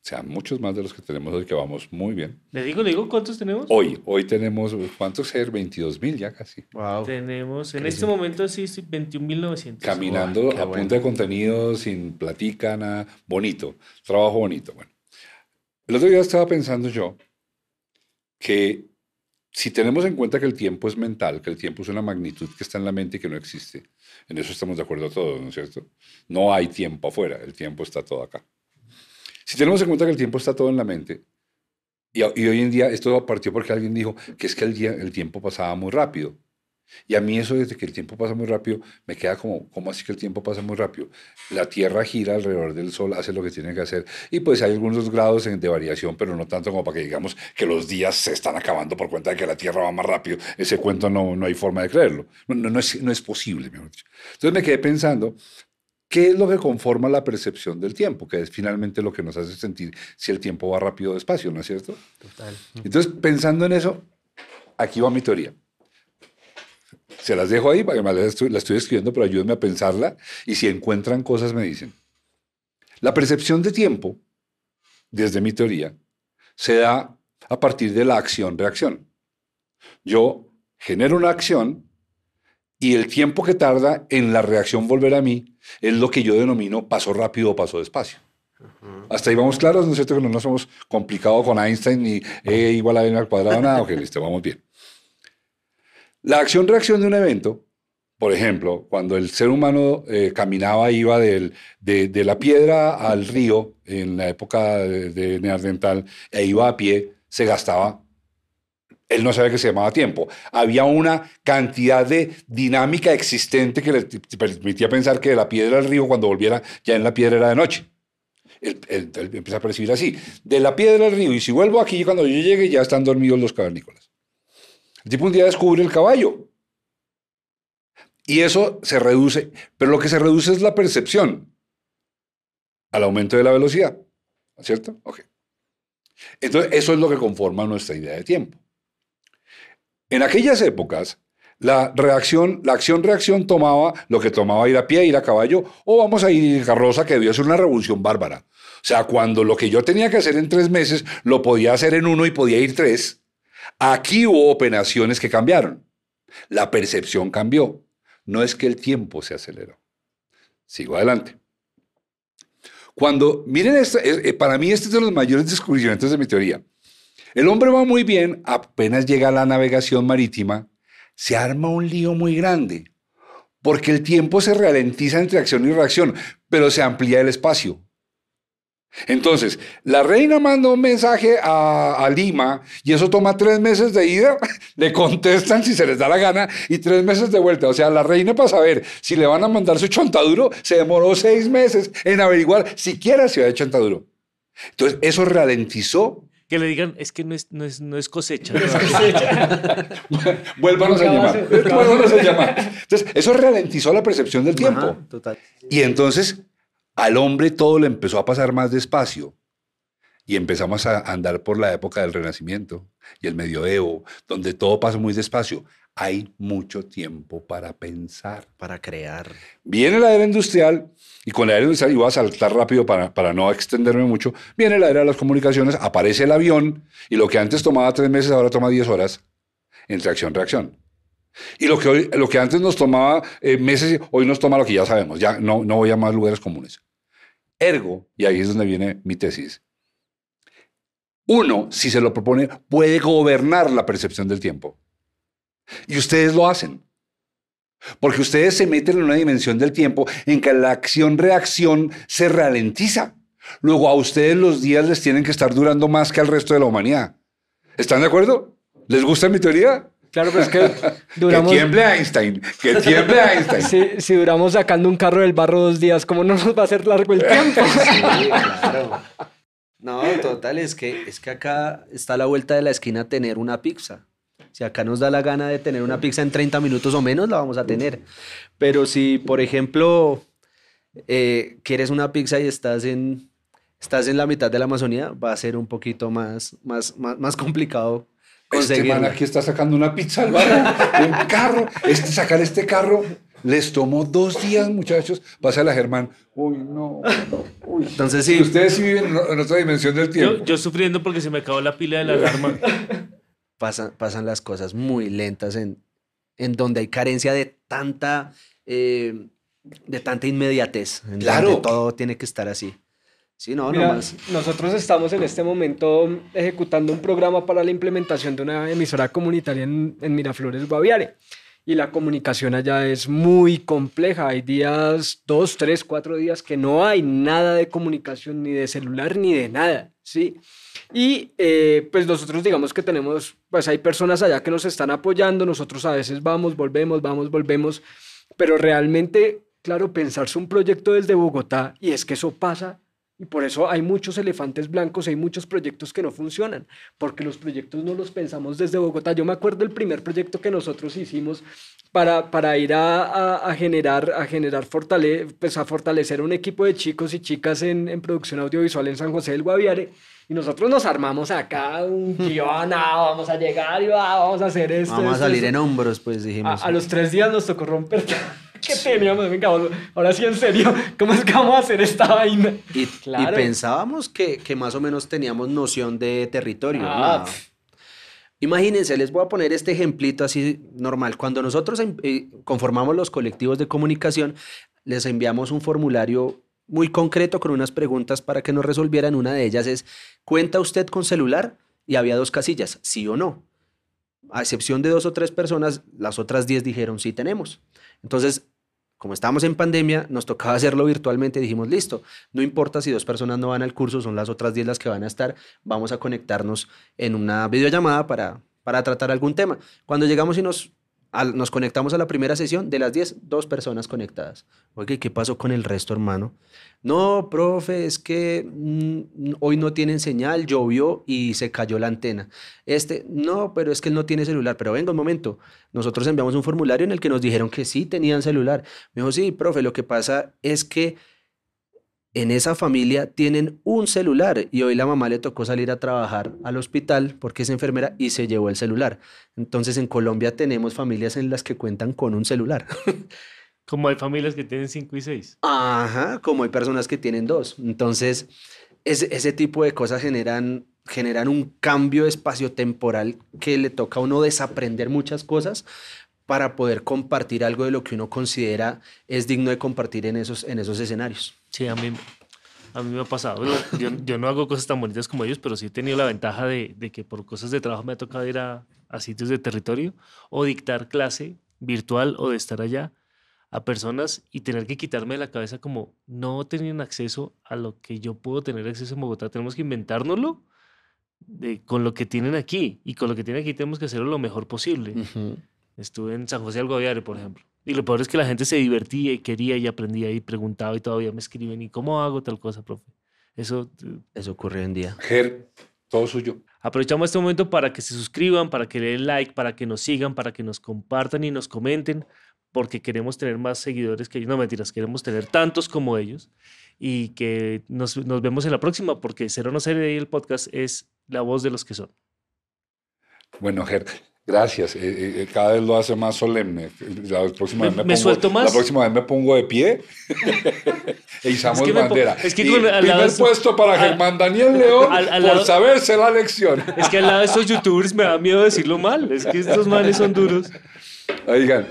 sean muchos más de los que tenemos hoy, que vamos muy bien. ¿Le digo, le digo cuántos tenemos? Hoy, hoy tenemos, ¿cuántos ser? 22 mil ya casi. Wow. Tenemos, en este momento sí, 21.900. Caminando a punta de contenido, sin platica, nada, bonito, trabajo bonito. Bueno, el otro día estaba pensando yo que si tenemos en cuenta que el tiempo es mental, que el tiempo es una magnitud que está en la mente y que no existe, en eso estamos de acuerdo todos, ¿no es cierto? No hay tiempo afuera, el tiempo está todo acá. Si tenemos en cuenta que el tiempo está todo en la mente, y, hoy en día esto partió porque alguien dijo que es que el, día, el tiempo pasaba muy rápido. Y a mí eso desde que el tiempo pasa muy rápido me queda como, ¿cómo así que el tiempo pasa muy rápido? La Tierra gira alrededor del Sol, hace lo que tiene que hacer y pues hay algunos grados de variación, pero no tanto como para que digamos que los días se están acabando por cuenta de que la Tierra va más rápido. Ese cuento no, no hay forma de creerlo. No, no, es, no es posible, mejor dicho. Entonces me quedé pensando ¿Qué es lo que conforma la percepción del tiempo? Que es finalmente lo que nos hace sentir si el tiempo va rápido o despacio, ¿no es cierto? Total. Entonces, pensando en eso, aquí va mi teoría. Se las dejo ahí, para que la estoy, la estoy escribiendo, pero ayúdenme a pensarla. Y si encuentran cosas, me dicen. La percepción de tiempo, desde mi teoría, se da a partir de la acción-reacción. Yo genero una acción y el tiempo que tarda en la reacción volver a mí es lo que yo denomino paso rápido o paso despacio. Hasta ahí vamos claros, ¿no es cierto? Que no nos hemos complicado con Einstein ni E igual a M al cuadrado, nada. Ok, listo, vamos bien. La acción-reacción de un evento por ejemplo, cuando el ser humano eh, caminaba, iba del- de, de la piedra al río en la época de, de Neandertal e iba a pie, se gastaba. Él no sabía que se llamaba tiempo. Había una cantidad de dinámica existente que le permitía pensar que de la piedra al río, cuando volviera, ya en la piedra era de noche. Él, él- él empieza a percibir así. De la piedra al río, y si vuelvo aquí, cuando yo llegue, ya están dormidos los cavernícolas. El tipo un día descubre el caballo. Y eso se reduce, pero lo que se reduce es la percepción al aumento de la velocidad. ¿Cierto? Ok. Entonces, eso es lo que conforma nuestra idea de tiempo. En aquellas épocas, la reacción, la acción-reacción tomaba lo que tomaba ir a pie, ir a caballo, o vamos a ir en carroza, que debió ser una revolución bárbara. O sea, cuando lo que yo tenía que hacer en tres meses, lo podía hacer en uno y podía ir tres, aquí hubo operaciones que cambiaron. La percepción cambió. No es que el tiempo se aceleró. Sigo adelante. Cuando, miren, eh, eh, para mí este es de los mayores descubrimientos de mi teoría. El hombre va muy bien, apenas llega a la navegación marítima, se arma un lío muy grande, porque el tiempo se ralentiza entre acción y reacción, pero se amplía el espacio. Entonces, la reina manda un mensaje a, Lima y eso toma tres meses de ida, (laughs) le contestan si se les da la gana y tres meses de vuelta. O sea, la reina para saber si le van a mandar su chontaduro se demoró seis meses en averiguar siquiera si había chontaduro. Entonces, eso ralentizó. Que le digan, es que no es, no es, no es cosecha. (laughs) (laughs) Vuélvanos a llamar. Vuélvanos a llamar. Entonces, eso ralentizó la percepción del tiempo. Ajá, total. Y entonces al hombre todo le empezó a pasar más despacio. Y empezamos a andar por la época del Renacimiento y el Medioevo, donde todo pasa muy despacio. Hay mucho tiempo para pensar. Para crear. Viene la era industrial, y con la era industrial, y voy a saltar rápido para, para no extenderme mucho, viene la era de las comunicaciones, aparece el avión, y lo que antes tomaba tres meses, ahora toma diez horas entre acción-reacción. Y lo que, hoy, lo que antes nos tomaba eh, meses, hoy nos toma lo que ya sabemos, ya no, no voy a más lugares comunes. Ergo, y ahí es donde viene mi tesis, uno, si se lo propone, puede gobernar la percepción del tiempo. Y ustedes lo hacen. Porque ustedes se meten en una dimensión del tiempo en que la acción-reacción se ralentiza. Luego a ustedes los días les tienen que estar durando más que al resto de la humanidad. ¿Están de acuerdo? ¿Les gusta mi teoría? Claro, pero es que (laughs) duramos... Que tiemble Einstein, que tiemble Einstein. Si, si duramos sacando un carro del barro dos días, ¿cómo no nos va a hacer largo el tiempo? (laughs) Sí, claro. No, total, es que, es que acá está a la vuelta de la esquina tener una pizza. Si acá nos da la gana de tener una pizza en 30 minutos o menos, la vamos a tener. Pero si, por ejemplo, eh, quieres una pizza y estás en, estás en la mitad de la Amazonía, va a ser un poquito más, más, más, más complicado Este man aquí está sacando una pizza al barrio, un carro. Este, sacar este carro les tomó dos días, muchachos. Pásale a Germán. Uy, no. uy. Entonces Sí, sí, ustedes sí viven en otra dimensión del tiempo. Yo, yo sufriendo porque se me acabó la pila de la alarma. (laughs) pasan, pasan las cosas muy lentas en, en donde hay carencia de tanta, eh, de tanta inmediatez. En Claro. donde todo tiene que estar así. Sí, no, Mira, nomás. nosotros estamos en este momento ejecutando un programa para la implementación de una emisora comunitaria en, en Miraflores, Guaviare. Y la comunicación allá es muy compleja. Hay días, dos, tres, cuatro días que no hay nada de comunicación, ni de celular, ni de nada, ¿sí? Y eh, pues nosotros digamos que tenemos, pues hay personas allá que nos están apoyando, nosotros a veces vamos, volvemos, vamos, volvemos, pero realmente, claro, pensarse un proyecto desde Bogotá, y es que eso pasa y por eso hay muchos elefantes blancos, hay muchos proyectos que no funcionan, porque los proyectos no los pensamos desde Bogotá. Yo me acuerdo el primer proyecto que nosotros hicimos para, para ir a, a- a generar, a, generar fortale pues a fortalecer un equipo de chicos y chicas en, en producción audiovisual en San José del Guaviare. Y nosotros nos armamos acá un (laughs) guion, ah, vamos a llegar y vamos a hacer esto. Vamos a esto, salir esto. en hombros, pues A, dijimos. a los tres días nos tocó romper (laughs) que teníamos. Venga, ahora sí en serio, (laughs) ¿cómo es que vamos a hacer esta vaina? Y, y Claro. pensábamos que, que más o menos teníamos noción de territorio. Ah, ¿no? Imagínense, les voy a poner este ejemplito así normal. Cuando nosotros em- eh, conformamos los colectivos de comunicación, les enviamos un formulario muy concreto con unas preguntas para que nos resolvieran. Una de ellas es, ¿cuenta usted con celular? Y había dos casillas, sí o no. a excepción de dos o tres personas, las otras diez dijeron sí tenemos. Entonces, como estábamos en pandemia, nos tocaba hacerlo virtualmente. Dijimos, listo, no importa si dos personas no van al curso, son las otras diez las que van a estar. Vamos a conectarnos en una videollamada para, para tratar algún tema. Cuando llegamos y nos nos conectamos a la primera sesión, de las 10, dos personas conectadas. Oye, ¿qué pasó con el resto, hermano? No, profe, es que mm, hoy no tienen señal, llovió y se cayó la antena. Este, no, pero es que él no tiene celular. Pero venga un momento, nosotros enviamos un formulario en el que nos dijeron que sí tenían celular. Me dijo, sí, profe, lo que pasa es que en esa familia tienen un celular y hoy la mamá le tocó salir a trabajar al hospital porque es enfermera y se llevó el celular. Entonces en Colombia tenemos familias en las que cuentan con un celular. (laughs) Como hay familias que tienen cinco y seis. Ajá, como hay personas que tienen dos. Entonces, ese, ese tipo de cosas generan, generan un cambio espacio-temporal que le toca a uno desaprender muchas cosas para poder compartir algo de lo que uno considera es digno de compartir en esos, en esos escenarios. Sí, a mí, a mí me ha pasado. Yo, yo, no hago cosas tan bonitas como ellos, pero sí he tenido la ventaja de, de que por cosas de trabajo me ha tocado ir a, a, sitios de territorio o dictar clase virtual o de estar allá a personas y tener que quitarme de la cabeza como no tenían acceso a lo que yo puedo tener acceso en Bogotá. Tenemos que inventárnoslo de, con lo que tienen aquí y con lo que tienen aquí tenemos que hacerlo lo mejor posible. Estuve en San José del Gobiare, por ejemplo. Y lo peor es que la gente se divertía y quería y aprendía y preguntaba y todavía me escriben, ¿y cómo hago tal cosa, profe? Eso, eh, Eso ocurre hoy en día. Ger, todo suyo. Aprovechamos este momento para que se suscriban, para que le den like, para que nos sigan, para que nos compartan y nos comenten, porque queremos tener más seguidores que ellos. No mentiras, queremos tener tantos como ellos y que nos, nos vemos en la próxima, porque Cero No Serie de el podcast es la voz de los que son. Bueno, Ger, Gracias. Eh, eh, eh, cada vez lo hace más solemne. La próxima me, vez me, me pongo, suelto más. La próxima vez me pongo de pie (laughs) e izamos Es que bandera. es que Y con- al primer puesto para Germán Daniel León al- al por lado- saberse la lección. Es que al lado de estos youtubers me da miedo decirlo mal. Es que estos manes son duros. Oigan,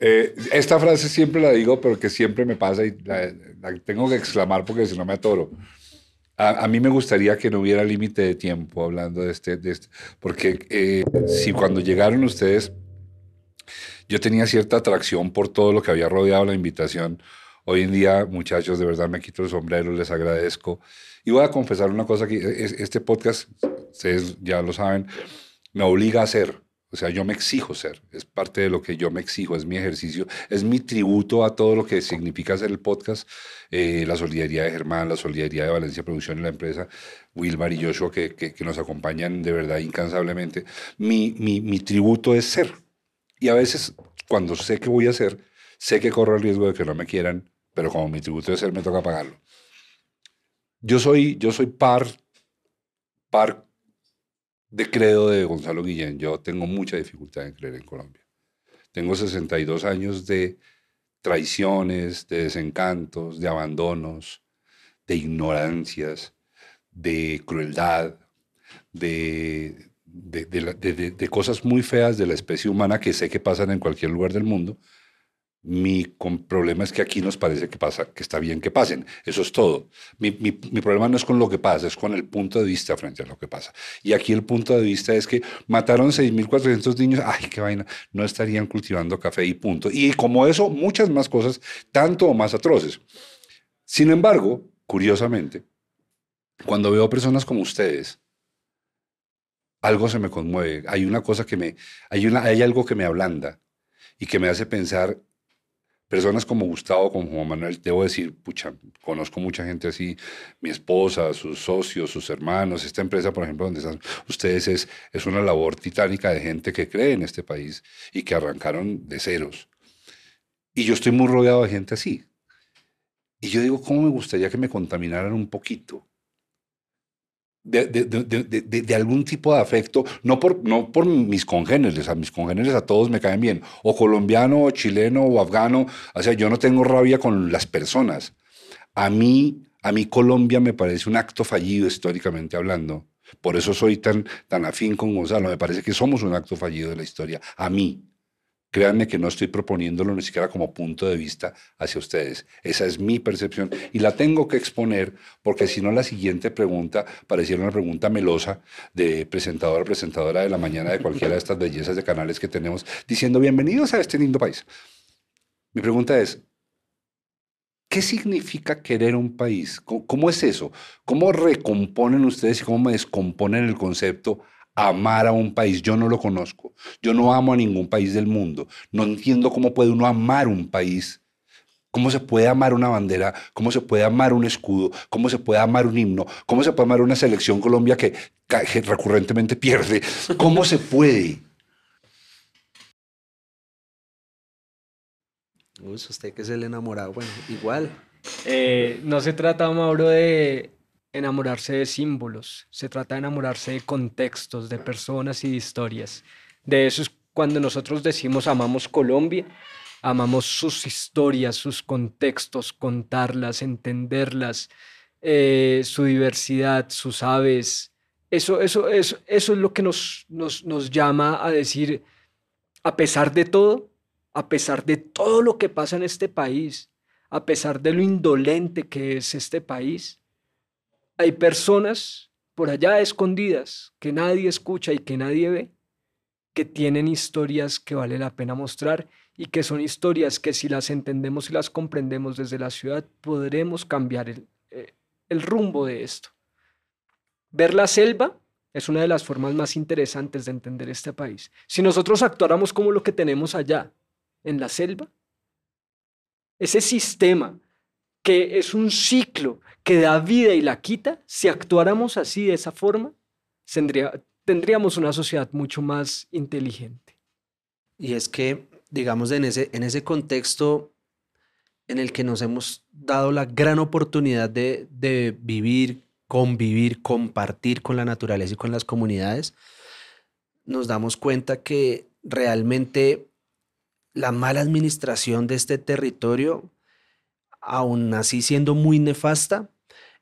eh, esta frase siempre la digo, pero que siempre me pasa y la, la tengo que exclamar porque si no me atoro. A, mí me gustaría que no hubiera límite de tiempo hablando de este, de este porque eh, si cuando llegaron ustedes, yo tenía cierta atracción por todo lo que había rodeado la invitación. Hoy en día, muchachos, de verdad me quito el sombrero, les agradezco. Y voy a confesar una cosa que es- este podcast, ustedes ya lo saben, me obliga a hacer. O sea, yo me exijo ser. Es parte de lo que yo me exijo, es mi ejercicio, es mi tributo a todo lo que significa hacer el podcast. Eh, la solidaridad de Germán, la solidaridad de Valencia Producción y la empresa, Wilmar y Joshua, que, que, que nos acompañan de verdad incansablemente. Mi, mi, mi tributo es ser. Y a veces, cuando sé que voy a hacer, sé que corro el riesgo de que no me quieran, pero como mi tributo es ser, me toca pagarlo. Yo soy, yo soy par, par de credo de Gonzalo Guillén. Yo tengo mucha dificultad en creer en Colombia. Tengo 62 años de traiciones, de desencantos, de abandonos, de ignorancias, de crueldad, de, de, de de cosas muy feas de la especie humana que sé que pasan en cualquier lugar del mundo. Mi problema es que aquí nos parece que, pasa, que está bien que pasen. Eso es todo. Mi, mi- mi problema no es con lo que pasa, es con el punto de vista frente a lo que pasa. Y aquí el punto de vista es que mataron 6.400 niños, ay, qué vaina, no estarían cultivando café y punto. Y como eso, muchas más cosas, tanto o más atroces. Sin embargo, curiosamente, cuando veo personas como ustedes, algo se me conmueve. Hay una cosa que me, hay, una, hay algo que me ablanda y que me hace pensar, personas como Gustavo, como Juan Manuel, debo decir, pucha, conozco mucha gente así, mi esposa, sus socios, sus hermanos, esta empresa, por ejemplo, donde están ustedes, es, es una labor titánica de gente que cree en este país y que arrancaron de ceros. Y yo estoy muy rodeado de gente así. Y yo digo, ¿cómo me gustaría que me contaminaran un poquito? De, de, de, de, algún tipo de afecto, no por, no por mis congéneres, a mis congéneres a todos me caen bien, o colombiano, o chileno, o afgano, o sea, yo no tengo rabia con las personas. A mí, a mí Colombia me parece un acto fallido históricamente hablando. Por eso soy tan, tan afín con Gonzalo. Me parece que somos un acto fallido de la historia. A mí. Créanme que no estoy proponiéndolo ni siquiera como punto de vista hacia ustedes. Esa es mi percepción y la tengo que exponer porque si no la siguiente pregunta pareciera una pregunta melosa de presentadora, presentadora de la mañana de cualquiera de estas bellezas de canales que tenemos diciendo bienvenidos a este lindo país. Mi pregunta es, ¿qué significa querer un país? ¿Cómo, cómo es eso? ¿Cómo recomponen ustedes y cómo me descomponen el concepto amar a un país. Yo no lo conozco. Yo no amo a ningún país del mundo. No entiendo cómo puede uno amar un país. ¿Cómo se puede amar una bandera? ¿Cómo se puede amar un escudo? ¿Cómo se puede amar un himno? ¿Cómo se puede amar una selección Colombia que, que recurrentemente pierde? ¿Cómo se puede? Uy, usted que es el enamorado, bueno, igual. Eh, no se trata, Mauro, de enamorarse de símbolos, se trata de enamorarse de contextos, de personas y de historias. De eso es cuando nosotros decimos amamos Colombia, amamos sus historias, sus contextos, contarlas, entenderlas, eh, su diversidad, sus aves. Eso, eso, eso, eso es lo que nos, nos, nos llama a decir, a pesar de todo, a pesar de todo lo que pasa en este país, a pesar de lo indolente que es este país, hay personas por allá escondidas que nadie escucha y que nadie ve, que tienen historias que vale la pena mostrar y que son historias que si las entendemos y las comprendemos desde la ciudad, podremos cambiar el, eh, rumbo de esto. Ver la selva es una de las formas más interesantes de entender este país. Si nosotros actuáramos como lo que tenemos allá, en la selva, ese sistema que es un ciclo que da vida y la quita, si actuáramos así, de esa forma, tendríamos una sociedad mucho más inteligente. Y es que, digamos, en ese, contexto en el que nos hemos dado la gran oportunidad de vivir, convivir, compartir con la naturaleza y con las comunidades, nos damos cuenta que realmente la mala administración de este territorio aún así siendo muy nefasta,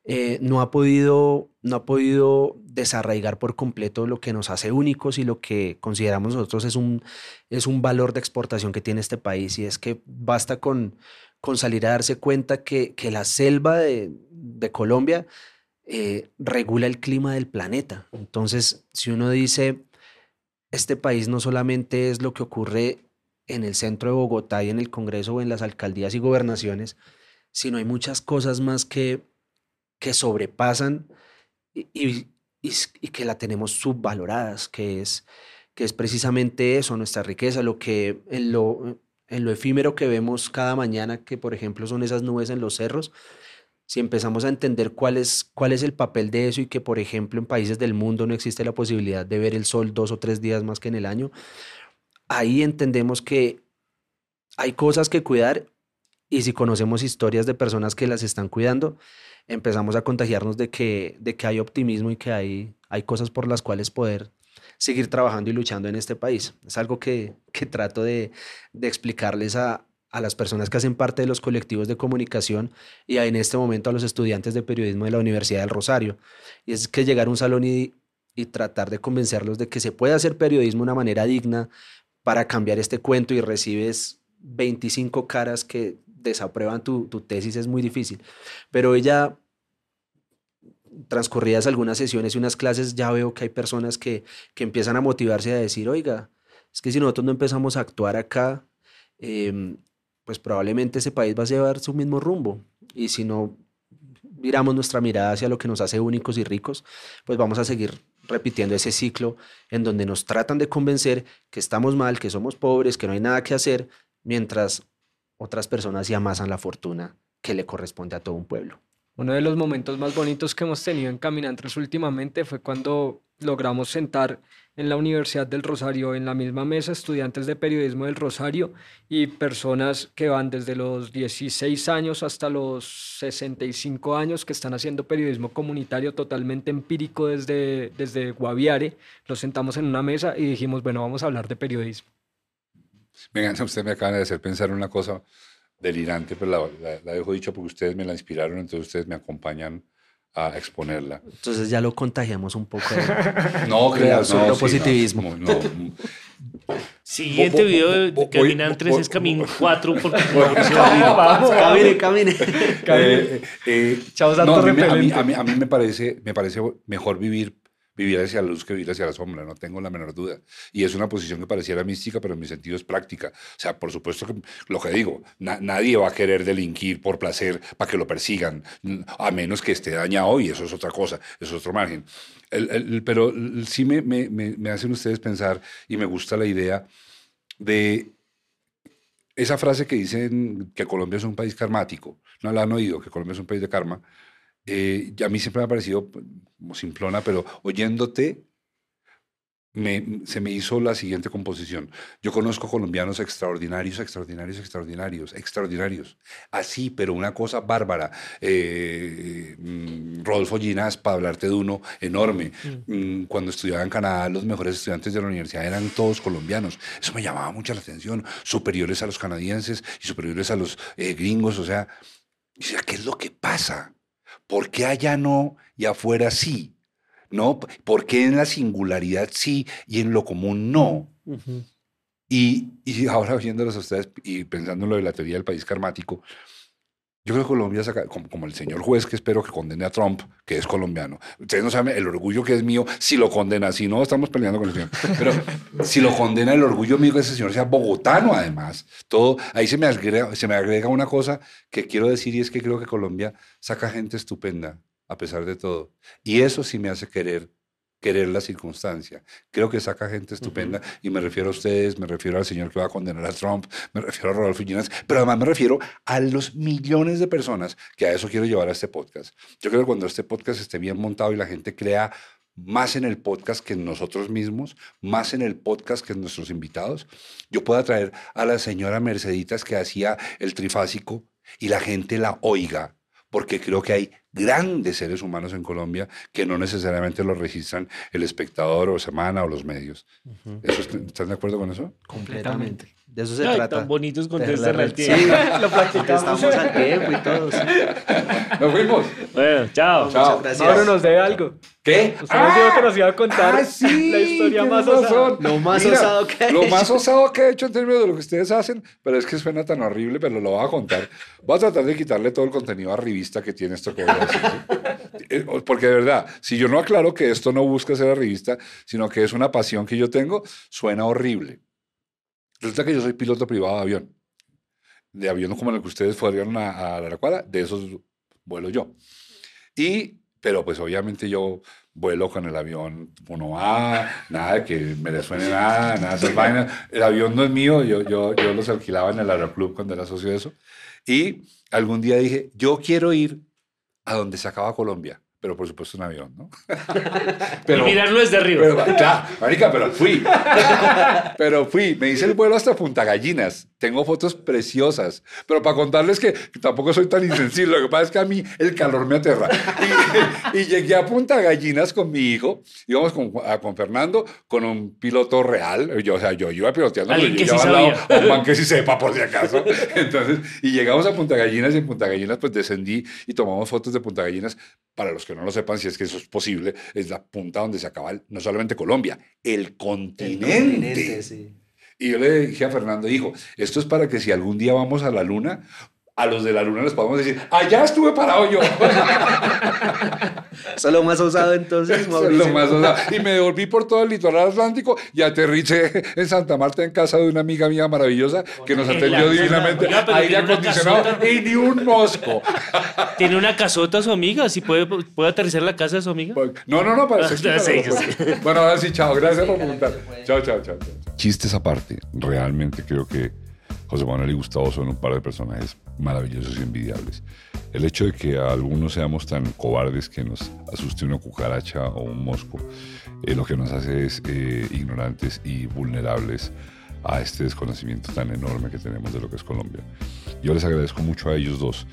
eh, no, ha podido, no ha podido desarraigar por completo lo que nos hace únicos y lo que consideramos nosotros es un, es un valor de exportación que tiene este país. Y es que basta con, con salir a darse cuenta que, que la selva de, de Colombia eh, regula el clima del planeta. Entonces, si uno dice, este país no solamente es lo que ocurre en el centro de Bogotá y en el Congreso o en las alcaldías y gobernaciones, sino hay muchas cosas más que, que sobrepasan y, y, y, que la tenemos subvaloradas, que es, que es precisamente eso, nuestra riqueza, lo que en lo, en lo efímero que vemos cada mañana, que por ejemplo son esas nubes en los cerros, si empezamos a entender cuál es, cuál es el papel de eso y que, por ejemplo, en países del mundo no existe la posibilidad de ver el sol dos o tres días más que en el año, ahí entendemos que hay cosas que cuidar y si conocemos historias de personas que las están cuidando, empezamos a contagiarnos de que, de que hay optimismo y que hay, hay cosas por las cuales poder seguir trabajando y luchando en este país. Es algo que, que trato de, de explicarles a, a las personas que hacen parte de los colectivos de comunicación y en este momento a los estudiantes de periodismo de la Universidad del Rosario. Y es que llegar a un salón y, y tratar de convencerlos de que se puede hacer periodismo de una manera digna para cambiar este cuento y recibes 25 caras que desaprueban tu, tesis es muy difícil. Pero ella, transcurridas algunas sesiones y unas clases, ya veo que hay personas que, que empiezan a motivarse a decir, oiga, es que si nosotros no empezamos a actuar acá, eh, pues probablemente ese país va a llevar su mismo rumbo. Y si no miramos nuestra mirada hacia lo que nos hace únicos y ricos, pues vamos a seguir repitiendo ese ciclo en donde nos tratan de convencer que estamos mal, que somos pobres, que no hay nada que hacer, mientras otras personas ya amasan la fortuna que le corresponde a todo un pueblo. Uno de los momentos más bonitos que hemos tenido en Caminantes últimamente fue cuando logramos sentar en la Universidad del Rosario, en la misma mesa, estudiantes de periodismo del Rosario y personas que van desde los 16 años hasta los 65 años que están haciendo periodismo comunitario totalmente empírico desde, desde Guaviare. Los sentamos en una mesa y dijimos, bueno, vamos a hablar de periodismo. Vengan, usted me acaba de hacer pensar una cosa delirante, pero la, la, dejo dicho porque ustedes me la inspiraron, entonces ustedes me acompañan a exponerla. Entonces ya lo contagiamos un poco. (laughs) no, creas, no, positivismo. no, Siguiente Vo- vo- video de Caminan voy- 3 voy- es Camin 4 porque (laughs) Vamos, Camine, camine. (laughs) Eh, eh, Chao, no, santo a mí, a, mí, a mí- a mí me, parece, me parece mejor vivir, vivir hacia la luz que vivir hacia la sombra, no tengo la menor duda. Y es una posición que pareciera mística, pero en mi sentido es práctica. O sea, por supuesto que lo que digo, na- nadie va a querer delinquir por placer para que lo persigan, a menos que esté dañado y eso es otra cosa, eso es otro margen. Pero sí me, me hacen ustedes pensar y me gusta la idea de esa frase que dicen que Colombia es un país karmático, no la han oído, que Colombia es un país de karma, eh, a mí siempre me ha parecido pues, como simplona, pero oyéndote me- se me hizo la siguiente composición. Yo conozco colombianos extraordinarios, extraordinarios, extraordinarios, extraordinarios. Así, pero una cosa bárbara. Eh, mm, Rodolfo Ginás, para hablarte de uno enorme. Mm, Cuando estudiaba en Canadá, los mejores estudiantes de la universidad eran todos colombianos. Eso me llamaba mucho la atención. Superiores a los canadienses y superiores a los eh, gringos. O sea, ¿qué es lo que pasa? ¿Por qué allá no y afuera sí? ¿No? ¿Por qué en la singularidad sí y en lo común no? Y, y ahora oyéndolos a ustedes y pensando en lo de la teoría del país karmático, yo creo que Colombia, saca, como, el señor juez que espero que condene a Trump, que es colombiano. Ustedes no saben el orgullo que es mío si lo condena, si no, estamos peleando con el señor. Pero si lo condena, el orgullo mío que ese señor sea bogotano, además. Todo, ahí se me, agrega, se me agrega una cosa que quiero decir y es que creo que Colombia saca gente estupenda, a pesar de todo. Y eso sí me hace querer querer la circunstancia. Creo que saca gente estupenda y me refiero a ustedes, me refiero al señor que va a condenar a Trump, me refiero a Rodolfo Ginás, pero además me refiero a los millones de personas que a eso quiero llevar a este podcast. Yo creo que cuando este podcast esté bien montado y la gente crea más en el podcast que en nosotros mismos, más en el podcast que en nuestros invitados, yo pueda traer a la señora Merceditas que hacía el trifásico y la gente la oiga, porque creo que hay grandes seres humanos en Colombia que no necesariamente lo registran el espectador o semana o los medios. ¿Eso est- ¿Están de acuerdo con eso? Completamente. De eso se Ay, trata. tan bonitos Tejer contestan la al tiempo. Sí, (laughs) Lo practicamos. estamos al tiempo y todo. sí. Nos fuimos. Bueno, chao. Chao. Gracias. Mauro nos debe algo. ¿Qué? Usted nos dijo que nos iba a contar ah, sí, la historia más osada. Lo más osado que ha Lo hecho. más osado que he hecho en términos de lo que ustedes hacen, pero es que suena tan horrible, pero lo voy a contar. Voy a tratar de quitarle todo el contenido a revista que tiene esto que voy a decir. ¿sí? Eh, Porque de verdad, si yo no aclaro que esto no busca ser revista, sino que es una pasión que yo tengo, suena horrible. Resulta que yo soy piloto privado de avión. De avión como el que ustedes fueron a, a la Aracuara, de esos vuelo yo. Y, pero pues obviamente yo vuelo con el avión, uno va, nada de que me le suene nada, nada de esas vainas. El avión no es mío, yo, yo, yo los alquilaba en el Aeroclub cuando era socio de eso. Y algún día dije, yo quiero ir a donde se acaba Colombia, pero por supuesto en avión, ¿no? (laughs) y mirarlo desde arriba. Pero, claro, marica, pero fui. (laughs) Pero fui. Me hice el vuelo hasta Punta Gallinas. Tengo fotos preciosas. Pero para contarles que tampoco soy tan insensible. Lo que pasa es que a mí el calor me aterra. Y, y llegué a Punta Gallinas con mi hijo. Íbamos con, a- con Fernando, con un piloto real. Yo, o sea, yo iba piloteando. pero yo que sí lado a un man que sí sepa, por si acaso. Entonces, y llegamos a Punta Gallinas y en Punta Gallinas pues descendí y tomamos fotos de Punta Gallinas. Para los que no lo sepan, si es que eso es posible, es la punta donde se acaba el- no solamente Colombia, el El continente. continente, sí. Y yo le dije a Fernando, hijo, esto es para que si algún día vamos a la luna, a los de la luna les podamos decir, allá estuve parado yo. (laughs) Eso es lo más osado entonces, Eso es Mauricio. lo más osado. Y me devolví por todo el litoral atlántico y aterricé en Santa Marta en casa de una amiga mía maravillosa que nos En atendió divinamente. Oiga, Aire acondicionado casota. y ni un mosco. (laughs) Tiene una casota su amiga, si puede, puede aterrizar en la casa de su amiga. No, no, no, para Ah, eso sé. Bueno, ahora sí, chao. Gracias por preguntar. Chao, chao, chao. chao. Chistes aparte, realmente creo que José Manuel y Gustavo son un par de personajes maravillosos y envidiables. El hecho de que algunos seamos tan cobardes que nos asuste una cucaracha o un mosco, eh, lo que nos hace es eh, ignorantes y vulnerables a este desconocimiento tan enorme que tenemos de lo que es Colombia. Yo les agradezco mucho a ellos dos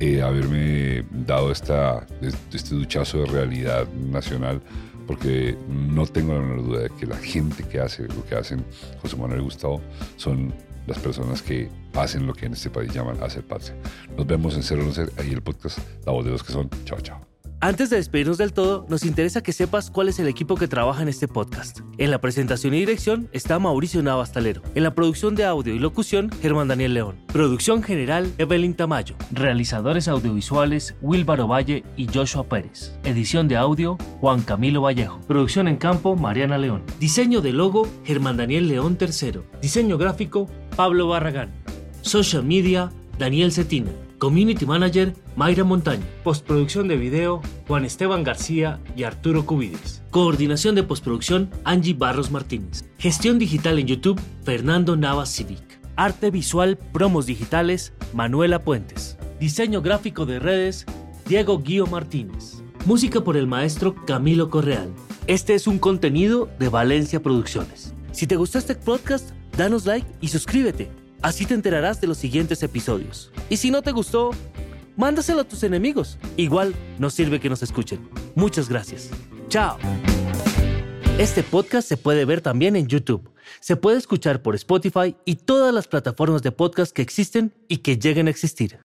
eh, haberme dado esta, este duchazo de realidad nacional, porque no tengo la menor duda de que la gente que hace lo que hacen José Manuel y Gustavo son las personas que hacen lo que en este país llaman hacer patria. Nos vemos en Cero No Ser, ahí el podcast La Voz de los que son. Chao, chao. Antes de despedirnos del todo, nos interesa que sepas cuál es el equipo que trabaja en este podcast. En la presentación y dirección está Mauricio Navastalero. En la producción de audio y locución, Germán Daniel León. Producción general, Evelyn Tamayo. Realizadores audiovisuales, Wilbaro Valle y Joshua Pérez. Edición de audio, Juan Camilo Vallejo. Producción en campo, Mariana León. Diseño de logo, Germán Daniel León III. Diseño gráfico, Pablo Barragán. Social media, Daniel Cetina. Community Manager, Mayra Montaña. Postproducción de video, Juan Esteban García y Arturo Cubides. Coordinación de postproducción, Angie Barros Martínez. Gestión digital en YouTube, Fernando Navas Civic. Arte visual, promos digitales, Manuela Puentes. Diseño gráfico de redes, Diego Guío Martínez. Música por el maestro Camilo Correal. Este es un contenido de Valencia Producciones. Si te gustó este podcast, danos like y suscríbete. Así te enterarás de los siguientes episodios. Y si no te gustó, mándaselo a tus enemigos. Igual nos sirve que nos escuchen. Muchas gracias. Chao. Este podcast se puede ver también en YouTube. Se puede escuchar por Spotify y todas las plataformas de podcast que existen y que lleguen a existir.